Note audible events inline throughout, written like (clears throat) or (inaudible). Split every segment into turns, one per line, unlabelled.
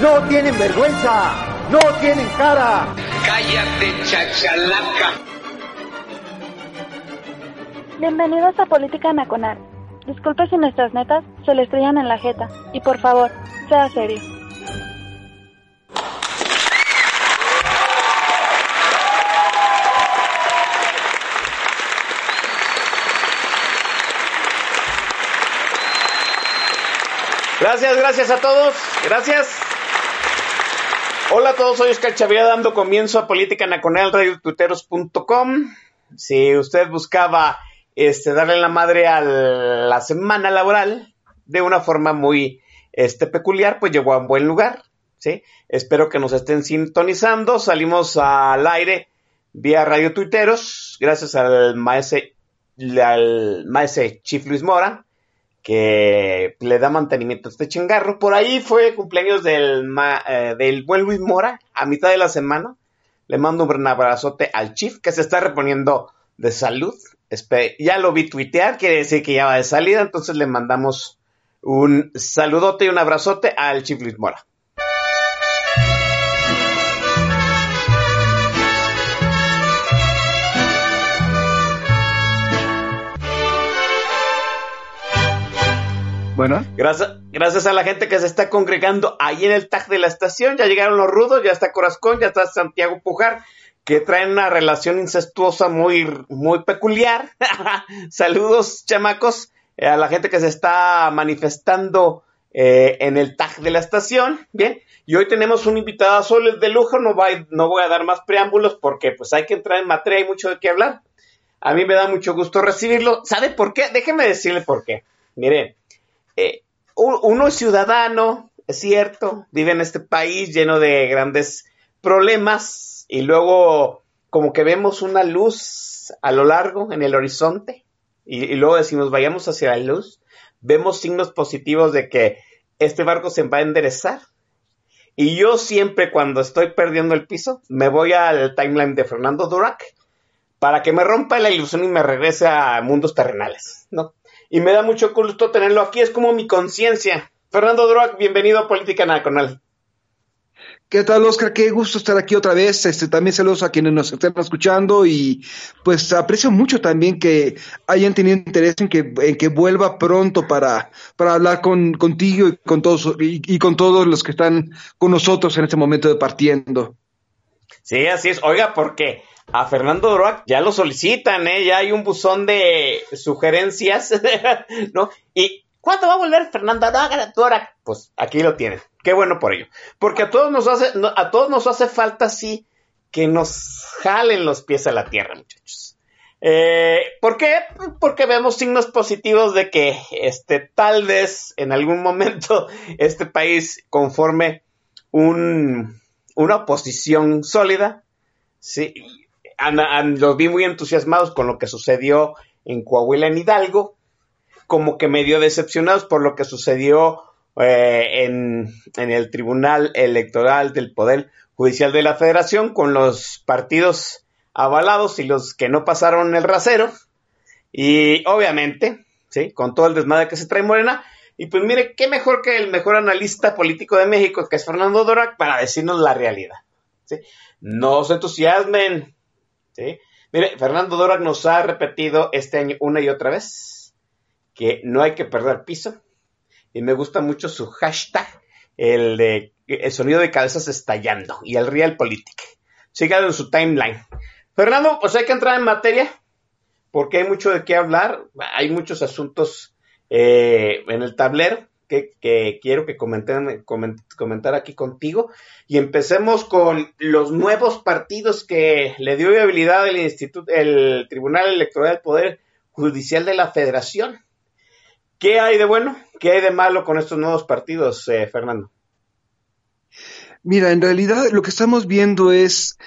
¡No tienen vergüenza! ¡No tienen cara!
Cállate, chachalaca.
Bienvenidos a Política Nacional. Disculpe si nuestras netas se le estrellan en la jeta. Y por favor, sea serio.
Gracias, gracias a todos. Gracias. Hola a todos, soy Oscar Chavira dando comienzo a Política Nacional, radiotuiteros.com. Si usted buscaba este, darle la madre a la semana laboral de una forma muy este, peculiar, pues llegó a un buen lugar. ¿sí? Espero que nos estén sintonizando. Salimos al aire vía Radio Tuiteros, gracias al maese, al maese Chief Luis Mora, que le da mantenimiento a este chingarro. Por ahí fue cumpleaños del, eh, del buen Luis Mora, a mitad de la semana. Le mando un abrazote al Chief, que se está reponiendo de salud. ya lo vi tuitear, quiere decir que ya va de salida, entonces le mandamos un saludote y un abrazote al Chief Luis Mora. Gracias, a la gente que se está congregando ahí en el tag de la estación. Ya llegaron los rudos, ya está Corazón, ya está Santiago Pujar, que traen una relación incestuosa muy, muy peculiar. (laughs) Saludos, chamacos, eh, a la gente que se está manifestando eh, en el tag de la estación. Bien, y hoy tenemos un invitado solo de lujo. No, voy, no voy a dar más preámbulos porque pues hay que entrar en materia, hay mucho de qué hablar. A mí me da mucho gusto recibirlo. ¿Sabe por qué? Déjeme decirle por qué. Mire, eh, uno es ciudadano, es cierto, vive en este país lleno de grandes problemas y luego como que vemos una luz a lo largo en el horizonte y, y luego decimos vayamos hacia la luz, vemos signos positivos de que este barco se va a enderezar. Y yo siempre cuando estoy perdiendo el piso, me voy al timeline de Fernando Durac para que me rompa la ilusión y me regrese a mundos terrenales, ¿no? Y me da mucho gusto tenerlo aquí, es como mi conciencia. Fernando Droak, bienvenido a Política Nacional.
¿Qué tal, Oscar? Qué gusto estar aquí otra vez. Este, también saludos a quienes nos estén escuchando y pues aprecio mucho también que hayan tenido interés en que, vuelva pronto para, para hablar con, contigo y con todos y, con todos los que están con nosotros en este momento de partiendo.
Sí, así es. Oiga, porque a Fernando Doroac ya lo solicitan, ¿eh? Ya hay un buzón de sugerencias, (laughs) ¿no? Y ¿cuándo va a volver Fernando Doroac? Pues aquí lo tienen. Qué bueno por ello. Porque a todos nos hace, a todos nos hace falta, sí, que nos jalen los pies a la tierra, muchachos. Eh, ¿Por qué? Porque vemos signos positivos de que este, tal vez en algún momento este país conforme un, una oposición sólida, sí, los vi muy entusiasmados con lo que sucedió en Coahuila, en Hidalgo, como que medio decepcionados por lo que sucedió eh, en, en, el Tribunal Electoral del Poder Judicial de la Federación con los partidos avalados y los que no pasaron el rasero. Y obviamente, ¿sí? con todo el desmadre que se trae Morena. Y pues mire, qué mejor que el mejor analista político de México, que es Fernando Dorac, para decirnos la realidad. ¿sí? No se entusiasmen, Mire, Fernando Dorak nos ha repetido este año una y otra vez que no hay que perder piso. Y me gusta mucho su hashtag, el de el sonido de cabezas estallando y el Realpolitik. Síganlo en su timeline. Fernando, pues hay que entrar en materia porque hay mucho de qué hablar. Hay muchos asuntos eh, en el tablero que, quiero que comenten, comentar aquí contigo. Y empecemos con los nuevos partidos que le dio viabilidad el Instituto, el Tribunal Electoral del Poder Judicial de la Federación. ¿Qué hay de bueno? ¿Qué hay de malo con estos nuevos partidos, eh, Fernando?
Mira, en realidad lo que estamos viendo es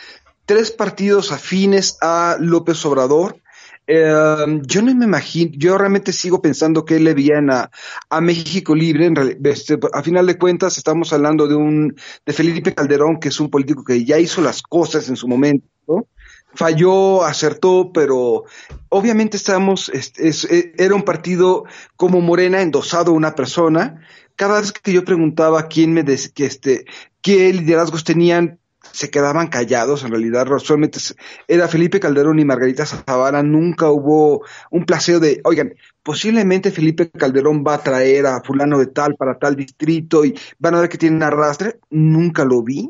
tres partidos afines a López Obrador. Eh, yo no me imagino, yo realmente sigo pensando que le veían a, a México Libre. En reali- este, a final de cuentas, estamos hablando de un de Felipe Calderón, que es un político que ya hizo las cosas en su momento. ¿no? Falló, acertó, pero obviamente estábamos, es- es- eh, era un partido como Morena endosado a una persona. Cada vez que yo preguntaba quién me des- que este, qué liderazgos tenían, se quedaban callados. En realidad, solamente era Felipe Calderón y Margarita Zavala. Nunca hubo un placeo de, oigan, posiblemente Felipe Calderón va a traer a fulano de tal para tal distrito y van a ver que tienen arrastre. Nunca lo vi.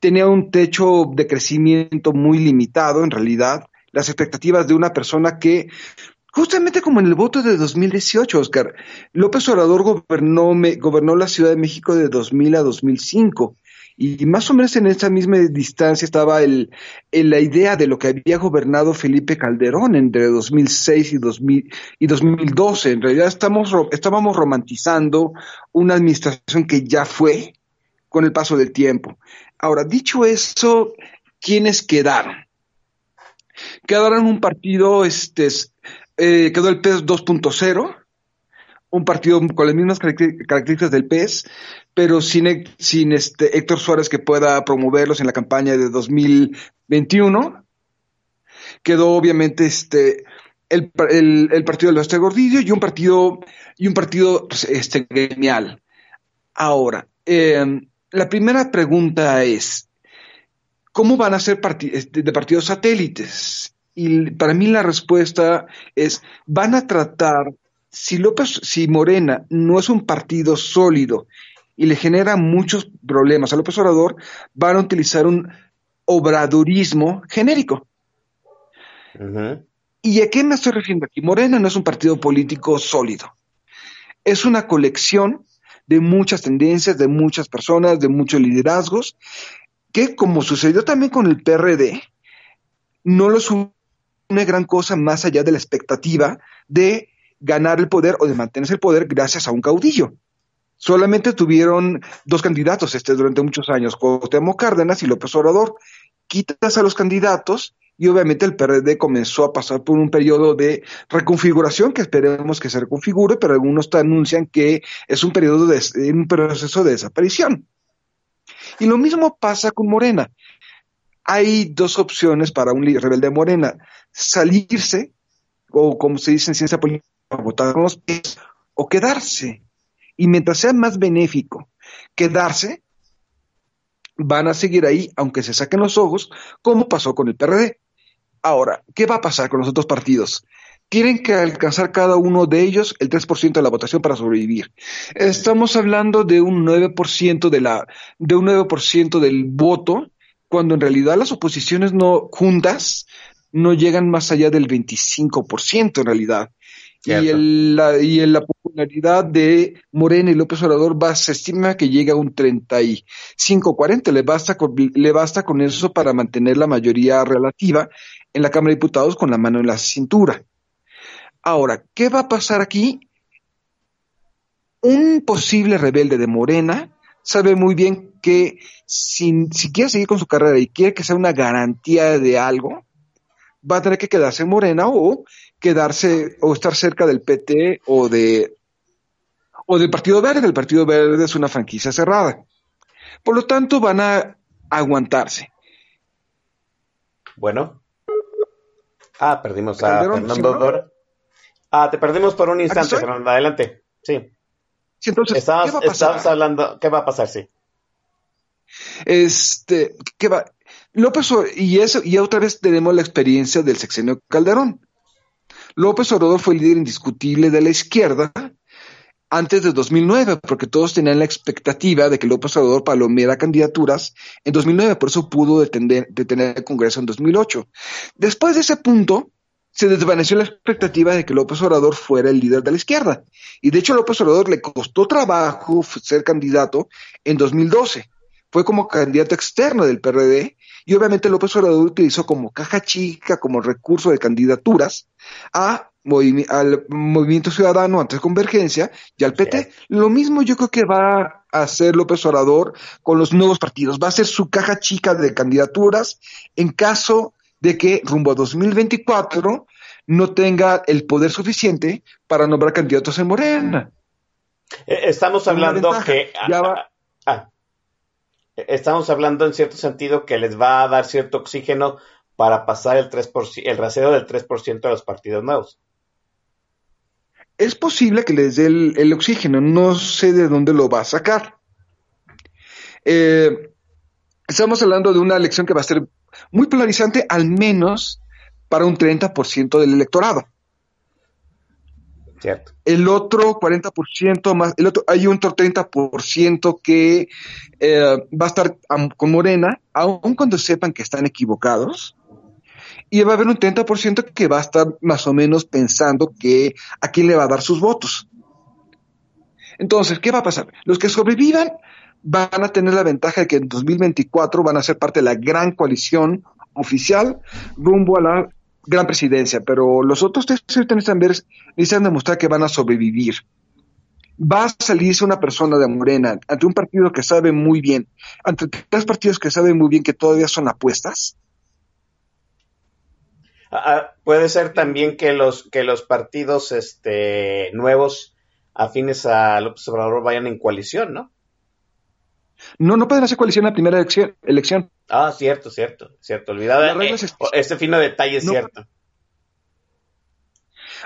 Tenía un techo de crecimiento muy limitado, en realidad. Las expectativas de una persona que Justamente como en el voto de 2018, Oscar, López Obrador gobernó, gobernó la Ciudad de México de 2000 a 2005 y más o menos en esa misma distancia estaba el, la idea de lo que había gobernado Felipe Calderón entre 2006 y, 2000, y 2012. En realidad estamos, estábamos romantizando una administración que ya fue con el paso del tiempo. Ahora, dicho eso, ¿quiénes quedaron? Quedaron un partido, este, es- eh, quedó el PES 2.0, un partido con las mismas caracter- características del PES, pero sin, Hec- sin este Héctor Suárez que pueda promoverlos en la campaña de 2021. Quedó obviamente este el, el, partido del Basta Gordillo y un partido y un partido este gremial. Ahora, eh, la primera pregunta es ¿cómo van a ser parti- este, de partidos satélites? Y para mí la respuesta es, van a tratar, si López, si Morena no es un partido sólido y le genera muchos problemas a López Obrador, van a utilizar un obradorismo genérico. ¿Y a qué me estoy refiriendo aquí? Morena no es un partido político sólido. Es una colección de muchas tendencias, de muchas personas, de muchos liderazgos, que como sucedió también con el PRD, no los une gran cosa más allá de la expectativa de ganar el poder o de mantenerse el poder gracias a un caudillo. Solamente tuvieron dos candidatos este, durante muchos años, Cuauhtémoc Cárdenas y López Obrador. Quitas a los candidatos y obviamente el PRD comenzó a pasar por un periodo de reconfiguración que esperemos que se reconfigure, pero algunos te anuncian que es un periodo de un proceso de desaparición. Y lo mismo pasa con Morena. Hay dos opciones para un rebelde de Morena, salirse, o como se dice en ciencia política, votar con los pies, o quedarse. Y mientras sea más benéfico quedarse, van a seguir ahí, aunque se saquen los ojos, como pasó con el PRD. Ahora, ¿qué va a pasar con los otros partidos? Tienen que alcanzar cada uno de ellos el 3% de la votación para sobrevivir. Estamos hablando de un 9% de la de un 9% del voto, cuando en realidad las oposiciones no juntas no llegan más allá del 25% en realidad. Y, el, la, y la popularidad de Morena y López Obrador se estima que llega a un 35-40. Le basta, con, le basta con eso para mantener la mayoría relativa en la Cámara de Diputados con la mano en la cintura. Ahora, ¿qué va a pasar aquí? Un posible rebelde de Morena sabe muy bien que si, si quiere seguir con su carrera y quiere que sea una garantía de algo, va a tener que quedarse en Morena o quedarse o estar cerca del PT o de o del Partido Verde. El Partido Verde es una franquicia cerrada. Por lo tanto, van a aguantarse.
Bueno. Ah, perdimos a Fernando ¿sí, Dora. Ah, te perdimos por un instante, Fernando. Adelante. Sí.
sí entonces,
estabas, ¿qué va a pasar? estabas hablando, ¿qué va a pasar? Sí.
Este, ¿qué va? López y eso y otra vez tenemos la experiencia del sexenio Calderón. López Obrador fue el líder indiscutible de la izquierda antes de 2009, porque todos tenían la expectativa de que López Obrador palomeara candidaturas en 2009, por eso pudo detener, detener el Congreso en 2008. Después de ese punto, se desvaneció la expectativa de que López Obrador fuera el líder de la izquierda. Y de hecho, López Obrador le costó trabajo ser candidato en 2012. Fue como candidato externo del PRD y obviamente López Obrador utilizó como caja chica, como recurso de candidaturas a al Movimiento Ciudadano, antes Convergencia, y al PT. Lo mismo yo creo que va a hacer López Obrador con los nuevos partidos. Va a ser su caja chica de candidaturas en caso de que rumbo a 2024 no tenga el poder suficiente para nombrar candidatos en Morena.
Eh, estamos hablando que... Ah, ah, estamos hablando en cierto sentido que les va a dar cierto oxígeno para pasar el, 3%, el rasero del 3% de los partidos nuevos.
Es posible que les dé el, oxígeno, no sé de dónde lo va a sacar. Eh, estamos hablando de una elección que va a ser muy polarizante, al menos para un 30% del electorado. El otro 40% más, el otro, hay un otro 30% que eh, va a estar con Morena, aun cuando sepan que están equivocados, y va a haber un 30% que va a estar más o menos pensando que a quién le va a dar sus votos. Entonces, ¿qué va a pasar? Los que sobrevivan van a tener la ventaja de que en 2024 van a ser parte de la gran coalición oficial rumbo a la gran presidencia, pero los otros tres necesitan ver, necesitan demostrar que van a sobrevivir. Va a salirse una persona de Morena ante un partido que sabe muy bien, ante tres partidos que saben muy bien que todavía son apuestas,
Ah, ah, puede ser también que los, que los partidos este, nuevos afines a López Obrador vayan en coalición, ¿no?
No, no pueden hacer coalición en la primera elección.
Ah, cierto, cierto, cierto. Olvidado. Eh, este fino detalle es cierto.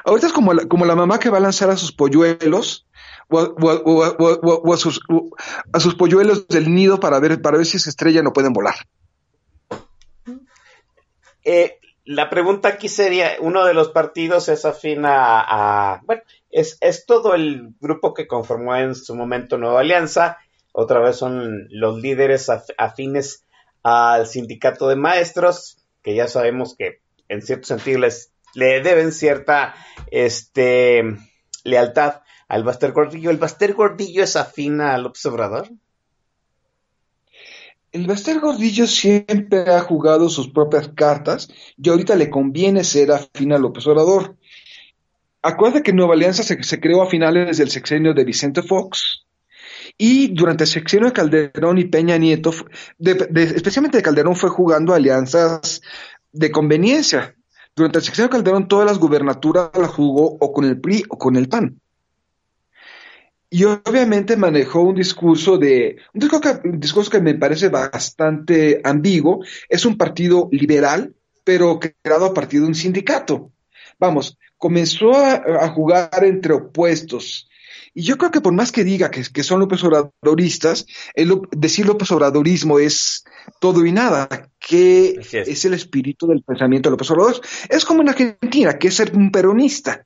Ahorita es como la, como la mamá que va a lanzar a sus polluelos o, a, sus, a sus polluelos del nido para ver, para ver si se estrellan o pueden volar.
Eh, la pregunta aquí sería, uno de los partidos es afín a, bueno, es, es, todo el grupo que conformó en su momento Nueva Alianza, otra vez son los líderes afines al sindicato de maestros, que ya sabemos que en cierto sentido les, le deben cierta este, lealtad al Baster Gordillo. ¿El Baster Gordillo es afín al observador?
El Baster Gordillo siempre ha jugado sus propias cartas y ahorita le conviene ser afín a López Obrador. Acuérdate que Nueva Alianza se, creó a finales del sexenio de Vicente Fox y durante el sexenio de Calderón y Peña Nieto, especialmente de Calderón, fue jugando alianzas de conveniencia. Durante el sexenio de Calderón todas las gubernaturas las jugó o con el PRI o con el PAN. Y obviamente manejó un discurso de, un discurso, que, me parece bastante ambiguo. Es un partido liberal, pero creado a partir de un sindicato. Vamos, comenzó a, jugar entre opuestos. Y yo creo que por más que diga que, que son López Obradoristas, el, decir López Obradorismo es todo y nada, que es. el espíritu del pensamiento de López Obrador. Es como en Argentina, que es ser un peronista.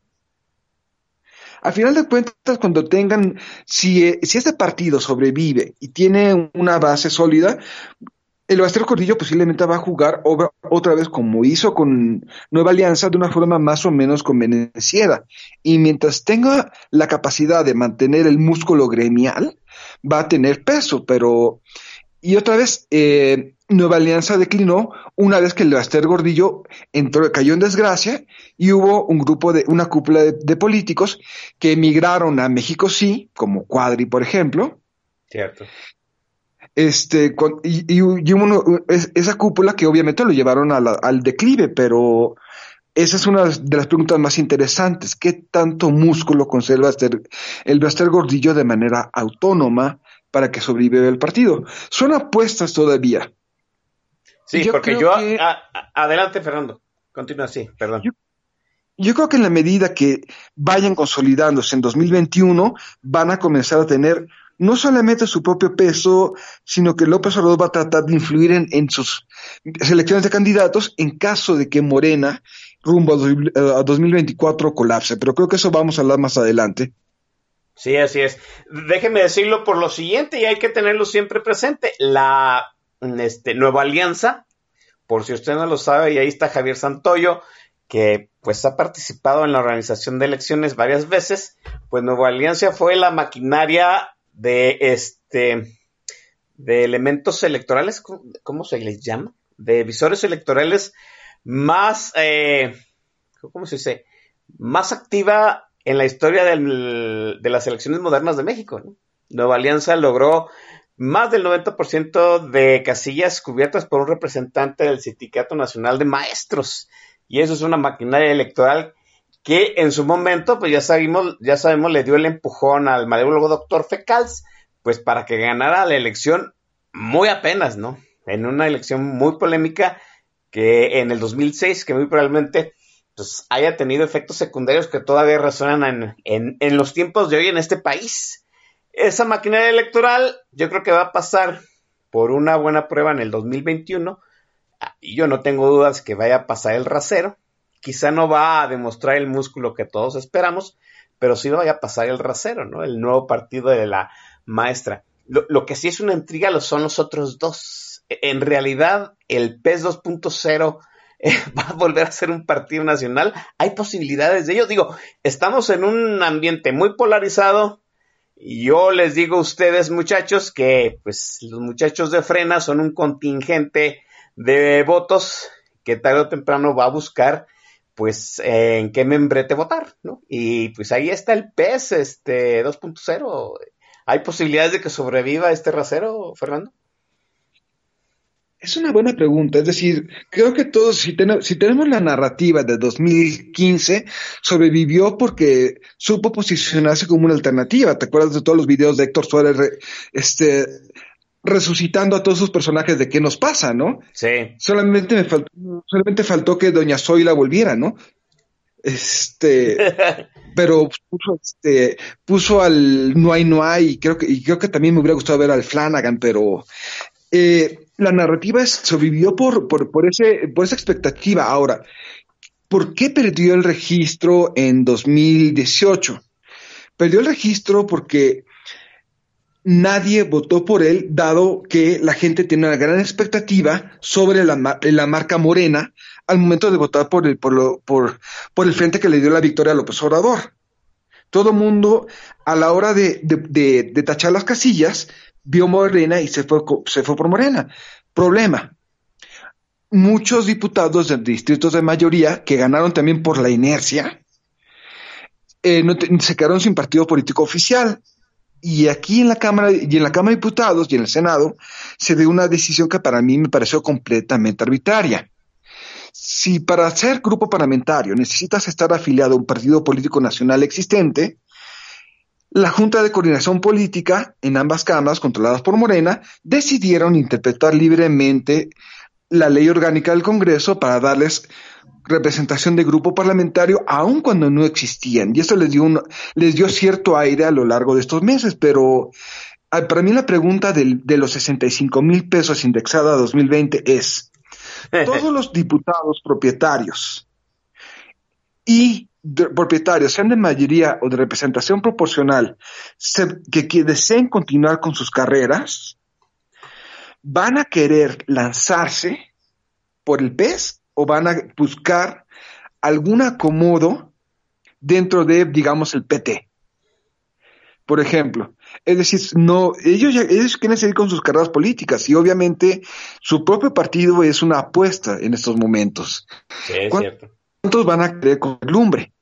Al final de cuentas, cuando tengan, si, si este partido sobrevive y tiene una base sólida, el Baster Cordillo posiblemente va a jugar otra vez como hizo con Nueva Alianza de una forma más o menos convenciera. Y mientras tenga la capacidad de mantener el músculo gremial, va a tener peso, pero... Y otra vez, eh, Nueva Alianza declinó una vez que el Baster Gordillo entró, cayó en desgracia y hubo un grupo de, una cúpula de, políticos que emigraron a México sí, como Cuadri, por ejemplo.
Cierto.
Este, y, y, esa cúpula que obviamente lo llevaron al declive, pero esa es una de las preguntas más interesantes. ¿Qué tanto músculo conserva el Baster Gordillo de manera autónoma para que sobreviva el partido? Son apuestas todavía
Sí, porque yo... adelante, Fernando. Continúa así, perdón.
Yo, creo que en la medida que vayan consolidándose en 2021, van a comenzar a tener no solamente su propio peso, sino que López Obrador va a tratar de influir en, sus selecciones de candidatos en caso de que Morena rumbo a, a 2024 colapse. Pero creo que eso vamos a hablar más adelante.
Sí, así es. Déjeme decirlo por lo siguiente y hay que tenerlo siempre presente. La este, Nueva Alianza, por si usted no lo sabe, y ahí está Javier Santoyo, que pues ha participado en la organización de elecciones varias veces, pues Nueva Alianza fue la maquinaria de este de elementos electorales, ¿cómo, se les llama? De visores electorales más, eh, ¿cómo se dice? más activa en la historia de las elecciones modernas de México. Nueva Alianza logró más del 90% de casillas cubiertas por un representante del Sindicato Nacional de Maestros. Y eso es una maquinaria electoral que en su momento, pues ya sabemos, ya sabemos, le dio el empujón al malévolo doctor Fecals, pues para que ganara la elección muy apenas, ¿no? En una elección muy polémica que en el 2006, que muy probablemente pues, haya tenido efectos secundarios que todavía resuenan en, en los tiempos de hoy en este país. Esa maquinaria electoral yo creo que va a pasar por una buena prueba en el 2021 y yo no tengo dudas que vaya a pasar el rasero. Quizá no va a demostrar el músculo que todos esperamos, pero sí vaya a pasar el rasero, ¿no? El nuevo partido de la maestra. Lo, que sí es una intriga lo son los otros dos. E, en realidad, el PES 2.0 eh, (laughs) va a volver a ser un partido nacional. Hay posibilidades de ello. Digo, estamos en un ambiente muy polarizado. Y yo les digo a ustedes, muchachos, que pues los muchachos de frena son un contingente de votos que tarde o temprano va a buscar pues en qué membrete votar, ¿no? Y pues ahí está el PES este 2.0. ¿Hay posibilidades de que sobreviva este rasero, Fernando?
Es una buena pregunta, es decir, creo que todos, si, si tenemos la narrativa de 2015, sobrevivió porque supo posicionarse como una alternativa. ¿Te acuerdas de todos los videos de Héctor Suárez este, resucitando a todos sus personajes de qué nos pasa, ¿no?
Sí.
Solamente me faltó, solamente faltó que Doña Zoila volviera, ¿no? Este, (laughs) pero puso, este, puso al No hay, no hay, y creo que, y creo que también me hubiera gustado ver al Flanagan, pero eh, la narrativa sobrevivió por, por, por, ese, por esa expectativa. Ahora, ¿por qué perdió el registro en 2018? Perdió el registro porque nadie votó por él, dado que la gente tiene una gran expectativa sobre la, marca morena al momento de votar por el, por, lo, por, por, el frente que le dio la victoria a López Obrador. Todo mundo, a la hora de, tachar las casillas, vio Morena y se fue, se fue por Morena. Problema. Muchos diputados de distritos de mayoría, que ganaron también por la inercia, eh, no se quedaron sin partido político oficial y aquí en la Cámara y en la Cámara de Diputados y en el Senado se dio una decisión que para mí me pareció completamente arbitraria. Si para ser grupo parlamentario necesitas estar afiliado a un partido político nacional existente, la Junta de Coordinación Política en ambas cámaras controladas por Morena decidieron interpretar libremente la ley orgánica del Congreso para darles representación de grupo parlamentario, aun cuando no existían. Y eso les dio, un, les dio cierto aire a lo largo de estos meses, pero ah, para mí la pregunta del, de los 65 mil pesos indexada a 2020 es, (laughs) todos los diputados propietarios y propietarios, sean de mayoría o de representación proporcional, que, que deseen continuar con sus carreras, van a querer lanzarse por el PES o van a buscar algún acomodo dentro de, digamos, el PT. Por ejemplo, es decir, no, ellos, ellos quieren seguir con sus carreras políticas y obviamente su propio partido es una apuesta en estos momentos.
Sí, es cierto.
¿Cuántos van a querer con lumbre?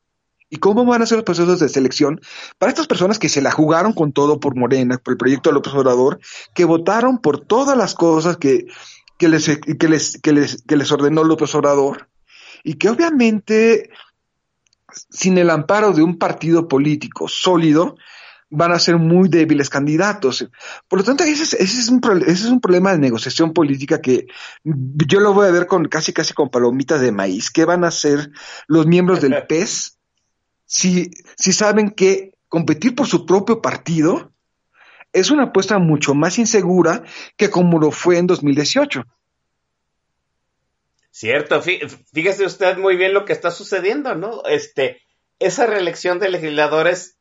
¿Y cómo van a ser los procesos de selección para estas personas que se la jugaron con todo por Morena, por el proyecto de López Obrador, que votaron por todas las cosas que que les, que les, que les, que les ordenó López Obrador y que obviamente sin el amparo de un partido político sólido van a ser muy débiles candidatos. Por lo tanto, ese es, ese es, un, ese es un problema de negociación política que yo lo voy a ver con casi casi con palomitas de maíz. ¿Qué van a hacer los miembros del (laughs) PES si, si saben que competir por su propio partido es una apuesta mucho más insegura que como lo fue en 2018.
Cierto, fíjese usted muy bien lo que está sucediendo, ¿no? Este, esa reelección de legisladores,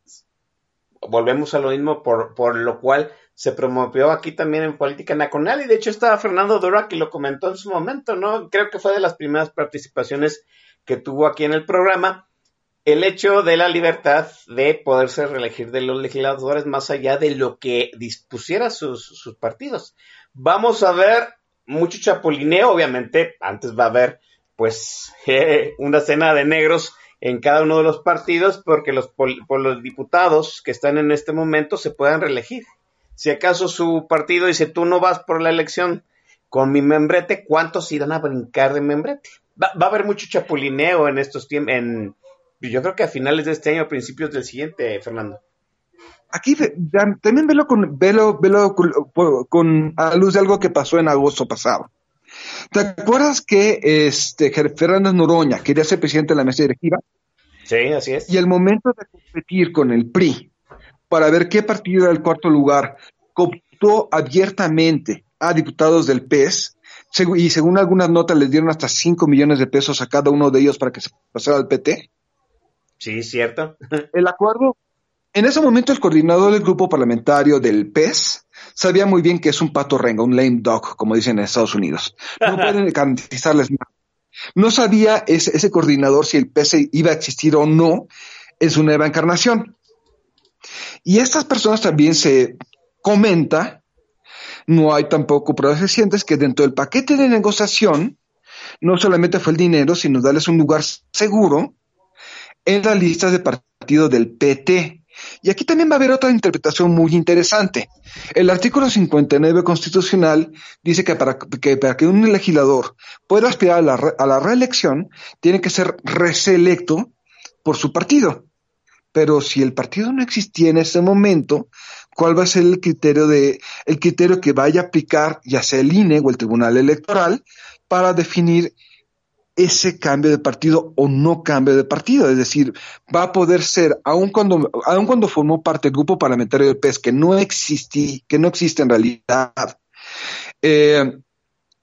volvemos a lo mismo, por, por lo cual se promovió aquí también en política nacional, y de hecho estaba Fernando Dura que lo comentó en su momento, ¿no? Creo que fue de las primeras participaciones que tuvo aquí en el programa, el hecho de la libertad de poderse reelegir de los legisladores más allá de lo que dispusiera sus, partidos. Vamos a ver mucho chapulineo, obviamente, antes va a haber pues (laughs) una cena de negros en cada uno de los partidos porque los, por los diputados que están en este momento se puedan reelegir. Si acaso su partido dice tú no vas por la elección con mi membrete, ¿cuántos irán a brincar de membrete? Va, a haber mucho chapulineo en estos tiempos, yo creo que a finales de este año, a principios del siguiente, Fernando.
Aquí también velo con, velo, velo con, a luz de algo que pasó en agosto pasado. ¿Te acuerdas que este Fernández Noroña quería ser presidente de la mesa directiva?
Sí, así es.
Y el momento de competir con el PRI para ver qué partido era el cuarto lugar, cooptó abiertamente a diputados del PES y según algunas notas les dieron hasta 5 millones de pesos a cada uno de ellos para que se pasara al PT.
Sí, cierto. (laughs)
El acuerdo, en ese momento el coordinador del grupo parlamentario del PES sabía muy bien que es un pato renga, un lame dog, como dicen en Estados Unidos. No (laughs) pueden garantizarles nada. No sabía ese, ese coordinador si el PES iba a existir o no en su nueva encarnación. Y estas personas también se comenta, no hay tampoco pruebas recientes, que dentro del paquete de negociación no solamente fue el dinero, sino darles un lugar seguro en las listas de partido del PT. Y aquí también va a haber otra interpretación muy interesante. El artículo 59 constitucional dice que para que, para que un legislador pueda aspirar a la, a la reelección, tiene que ser reselecto por su partido. Pero si el partido no existía en ese momento, ¿cuál va a ser el criterio de el criterio que vaya a aplicar ya sea el INE o el Tribunal Electoral para definir ese cambio de partido o no cambio de partido, es decir, va a poder ser, aun cuando, aun cuando formó parte del grupo parlamentario del PES, que no existí, que no existe en realidad, eh,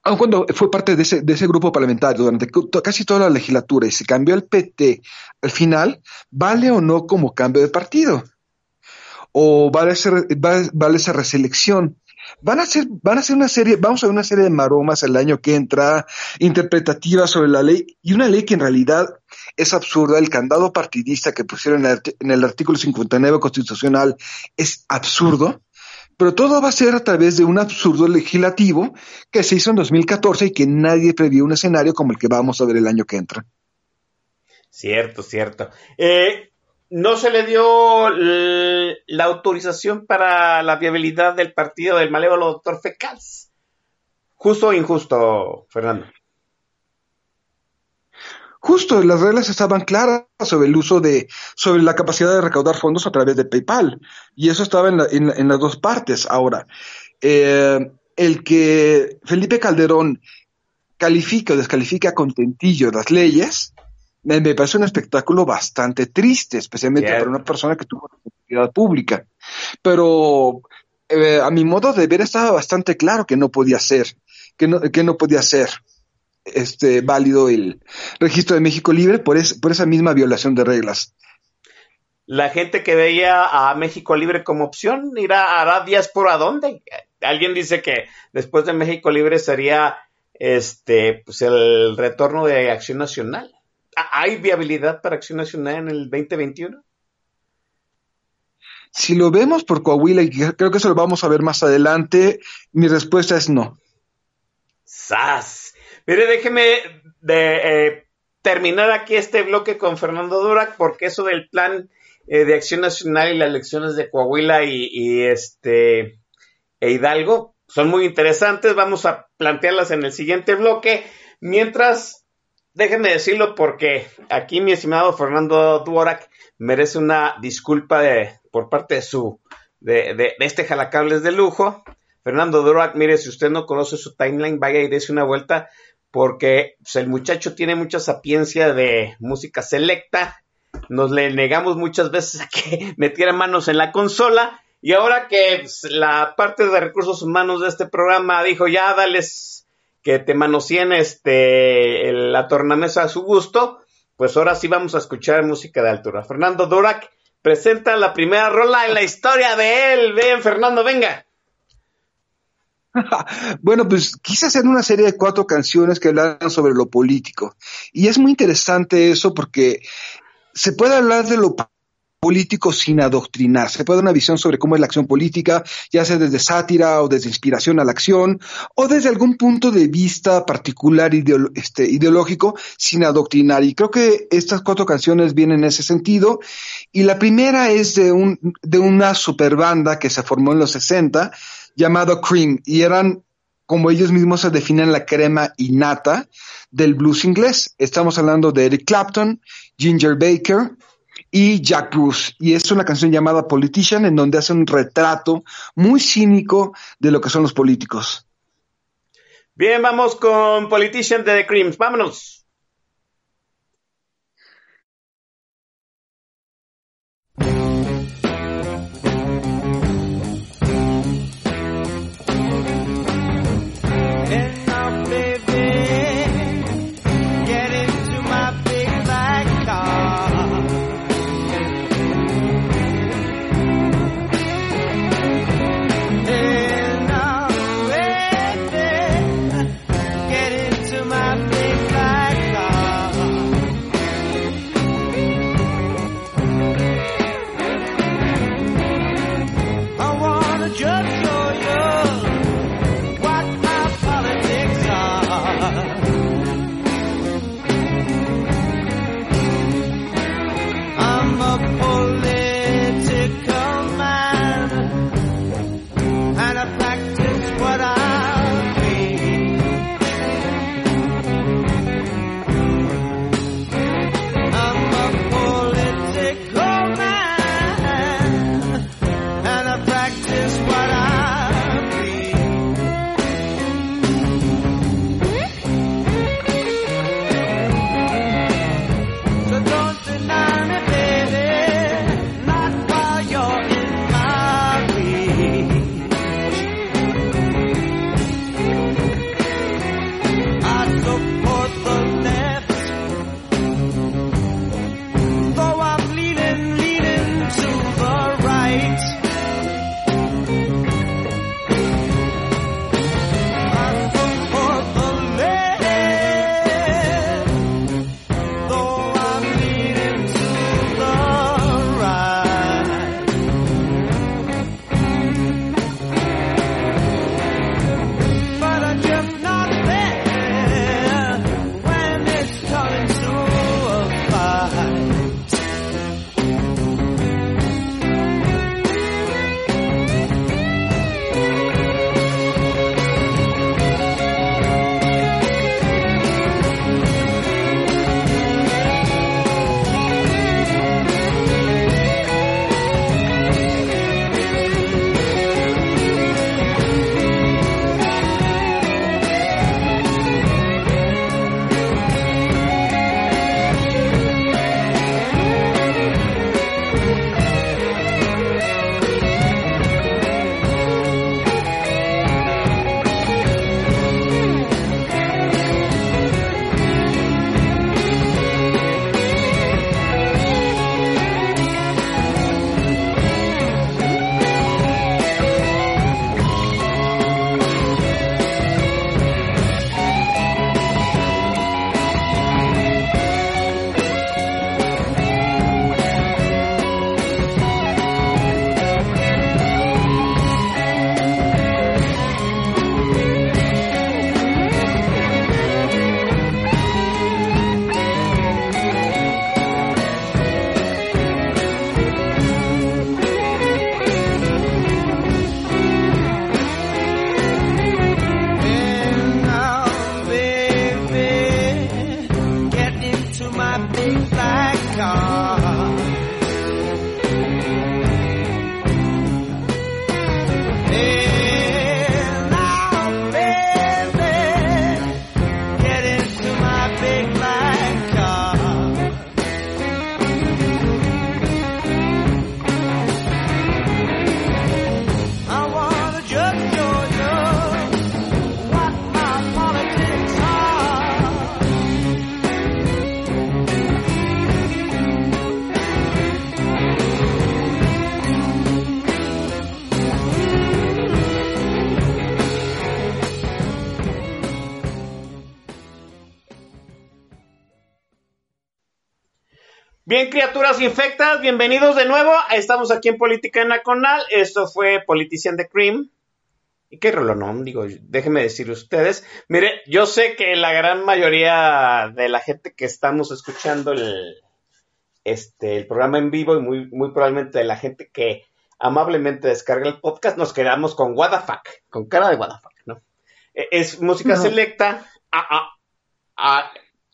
aun cuando fue parte de ese, de ese grupo parlamentario durante casi toda la legislatura y se cambió el PT, al final, ¿vale o no como cambio de partido? ¿O vale, ser, vale, esa reselección? Van a hacer, van a hacer una serie, vamos a ver una serie de maromas el año que entra, interpretativas sobre la ley, y una ley que en realidad es absurda. El candado partidista que pusieron en el artículo 59 constitucional es absurdo pero todo va a ser a través de un absurdo legislativo que se hizo en 2014 y que nadie previó un escenario como el que vamos a ver el año que entra.
Cierto, cierto. Eh, no se le dio la autorización para la viabilidad del partido del malévolo doctor Fecals. ¿Justo o injusto, Fernando?
Justo, las reglas estaban claras sobre el uso de, sobre la capacidad de recaudar fondos a través de PayPal. Y eso estaba en, las dos partes. Ahora, eh, el que Felipe Calderón califica o descalifica con tentillo las leyes, me, parece un espectáculo bastante triste, especialmente para una persona que tuvo actividad pública. Pero eh, a mi modo de ver estaba bastante claro que no podía ser, que no, que no podía ser este, válido el registro de México Libre por, por esa misma violación de reglas.
La gente que veía a México Libre como opción irá hará días por a dónde. Alguien dice que después de México Libre sería este pues el retorno de Acción Nacional. ¿Hay viabilidad para Acción Nacional en el 2021?
Si lo vemos por Coahuila, y creo que eso lo vamos a ver más adelante, mi respuesta es no.
¡Sas! Mire, déjeme de, eh, terminar aquí este bloque con Fernando Durac, porque eso del plan eh, de acción nacional y las elecciones de Coahuila y, este e Hidalgo son muy interesantes. Vamos a plantearlas en el siguiente bloque. Mientras, déjenme decirlo porque aquí mi estimado Fernando Durac merece una disculpa de, por parte de su de, de, este jalacables de lujo. Fernando Durac, mire, si usted no conoce su timeline, vaya y dése una vuelta porque pues, el muchacho tiene mucha sapiencia de música selecta, nos le negamos muchas veces a que (laughs) metiera manos en la consola, y ahora que pues, la parte de recursos humanos de este programa dijo, ya dales que te manoseen este, la tornamesa a su gusto, pues ahora sí vamos a escuchar música de altura. Fernando Durac presenta la primera rola en la historia de él. Ven, Fernando, venga. (laughs)
bueno, pues quise hacer una serie de cuatro canciones que hablan sobre lo político. Y es muy interesante eso porque se puede hablar de lo político sin adoctrinar. Se puede dar una visión sobre cómo es la acción política, ya sea desde sátira o desde inspiración a la acción, o desde algún punto de vista particular este, ideológico sin adoctrinar. Y creo que estas cuatro canciones vienen en ese sentido. Y la primera es de, un, de una super banda que se formó en los 60 llamado Cream y eran como ellos mismos se definen la crema innata del blues inglés. Estamos hablando de Eric Clapton, Ginger Baker y Jack Bruce. Y es una canción llamada Politician en donde hace un retrato muy cínico de lo que son los políticos.
Bien, vamos con Politician de The Creams. Vámonos.
Infectas, bienvenidos de nuevo. Estamos aquí en Política Nacional. Esto fue Politician de Cream. ¿Y qué rolo no? Digo, déjenme decir ustedes. Mire, yo sé que la gran mayoría de la gente que estamos escuchando el, este, el programa en vivo y muy, muy probablemente de la gente que amablemente descarga el podcast, nos quedamos con what the fuck, con cara de what the fuck, ¿no? E, es música selecta, a, a,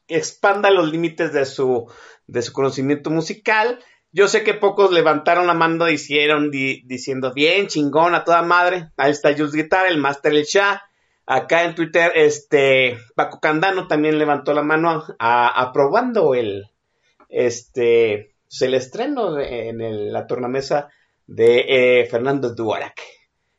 expanda los límites de su, de su conocimiento musical. Yo sé que pocos levantaron la mano y hicieron diciendo bien, chingón, a toda madre. Ahí está Jules Guitar, el Master El Shah. Acá en Twitter, este, Paco Candano también levantó la mano aprobando el, este, el estreno en la tornamesa de eh, Fernando Duarac.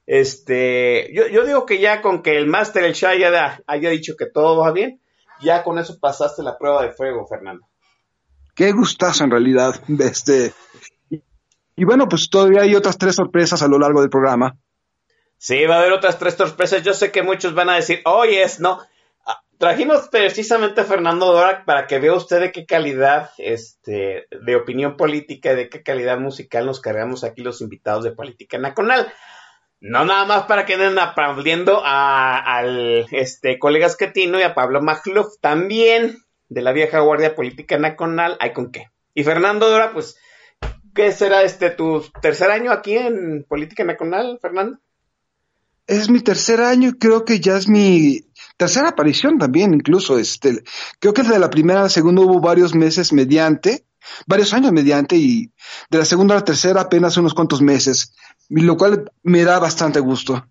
Este, yo, digo que ya con que el Master El Shah haya dicho que todo va bien, ya con eso pasaste la prueba de fuego, Fernando.
Qué gustazo en realidad. (laughs) Este, y bueno, pues todavía hay otras tres sorpresas a lo largo del programa.
Sí, va a haber otras tres sorpresas. Yo sé que muchos van a decir, oye, es no. Ah, trajimos precisamente a Fernando Dorak para que vea usted de qué calidad este, de opinión política y de qué calidad musical nos cargamos aquí los invitados de Política Nacional. No nada más para que anden aplaudiendo al este, colega Esquetino y a Pablo Magluf, también de la vieja guardia política nacional, hay con qué. Y Fernando Dora, pues, ¿qué será este tu tercer año aquí en política nacional, Fernando?
Es mi tercer año y creo que ya es mi tercera aparición también, incluso. Este, creo que de la primera a la segunda hubo varios meses mediante, varios años mediante, y de la segunda a la tercera apenas unos cuantos meses lo cual me da bastante gusto.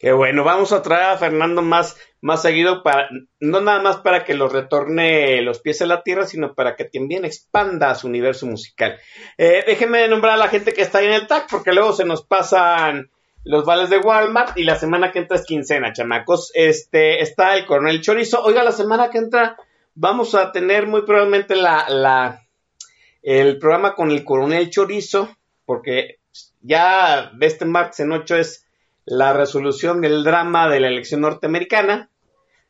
Qué bueno, vamos a traer a Fernando más, más seguido para, no nada más para que lo retorne los pies a la tierra, sino para que también expanda su universo musical. Eh, déjenme nombrar a la gente que está ahí en el TAC, porque luego se nos pasan los vales de Walmart y la semana que entra es quincena, chamacos. Este, está el coronel Chorizo. Oiga, la semana que entra vamos a tener muy probablemente la, la, el programa con el coronel Chorizo, porque ya de este martes en 8 es la resolución del drama de la elección norteamericana.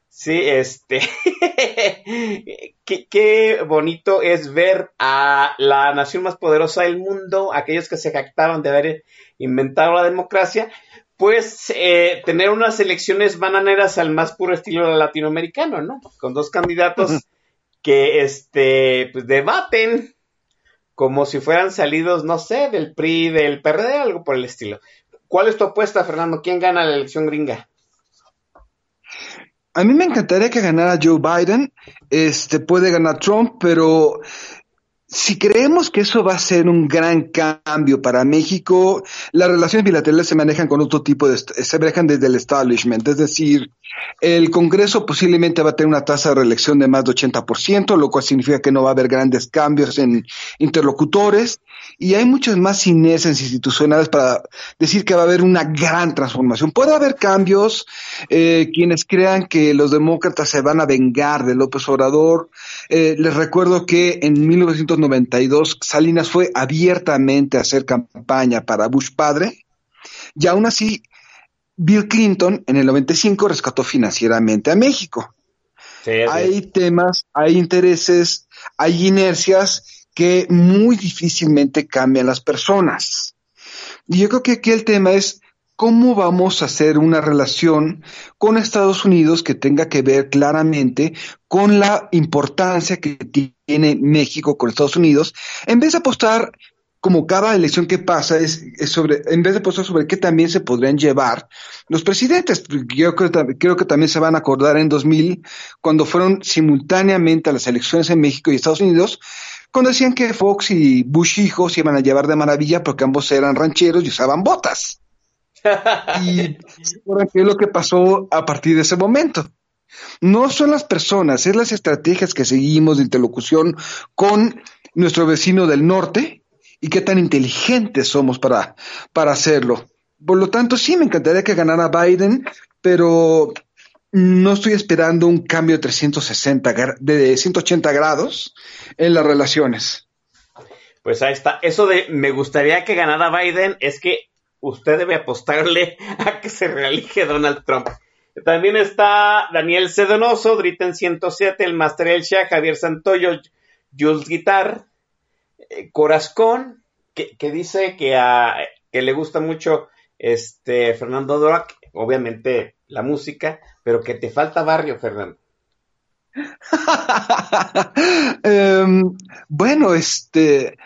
Sí, este. (laughs) qué, bonito es ver a la nación más poderosa del mundo, aquellos que se jactaban de haber inventado la democracia, pues eh, tener unas elecciones bananeras al más puro estilo latinoamericano, ¿no? Con dos candidatos que este, pues debaten como si fueran salidos, no sé, del PRI, del PRD, algo por el estilo. ¿Cuál es tu apuesta, Fernando? ¿Quién gana la elección gringa?
A mí me encantaría que ganara Joe Biden. Este puede ganar Trump, pero si creemos que eso va a ser un gran cambio para México, las relaciones bilaterales se manejan con otro tipo de, se manejan desde el establishment, es decir, el Congreso posiblemente va a tener una tasa de reelección de más de 80%, lo cual significa que no va a haber grandes cambios en interlocutores y hay muchas más inercias institucionales para decir que va a haber una gran transformación. Puede haber cambios, eh, quienes crean que los demócratas se van a vengar de López Obrador. Eh, les recuerdo que en 1992 Salinas fue abiertamente a hacer campaña para Bush padre y aún así Bill Clinton en el 95 rescató financieramente a México. hay temas, hay intereses, hay inercias que muy difícilmente cambian las personas. Y yo creo que aquí el tema es cómo vamos a hacer una relación con Estados Unidos que tenga que ver claramente con la importancia que tiene México con Estados Unidos, en vez de apostar como cada elección que pasa es, sobre, en vez de apostar sobre qué también se podrían llevar los presidentes. Yo creo, creo, que también se van a acordar en 2000, cuando fueron simultáneamente a las elecciones en México y Estados Unidos, cuando decían que Fox y Bush hijos se iban a llevar de maravilla porque ambos eran rancheros y usaban botas. (laughs) y qué es lo que pasó a partir de ese momento. No son las personas, es las estrategias que seguimos de interlocución con nuestro vecino del norte y qué tan inteligentes somos para, para hacerlo. Por lo tanto, sí me encantaría que ganara Biden, pero no estoy esperando un cambio de 360, de 180 grados en las relaciones.
Pues ahí está. Eso de me gustaría que ganara Biden es que usted debe apostarle (laughs) a que se reelige Donald Trump. También está Daniel Cedonoso, Dritten 107, el Master El Shah, Javier Santoyo, Jules Guitar, eh, Corazcón, que, que dice que, a, que le gusta mucho este Fernando Dorak, obviamente la música, pero que te falta barrio, Fernando. (laughs)
Em, bueno, este,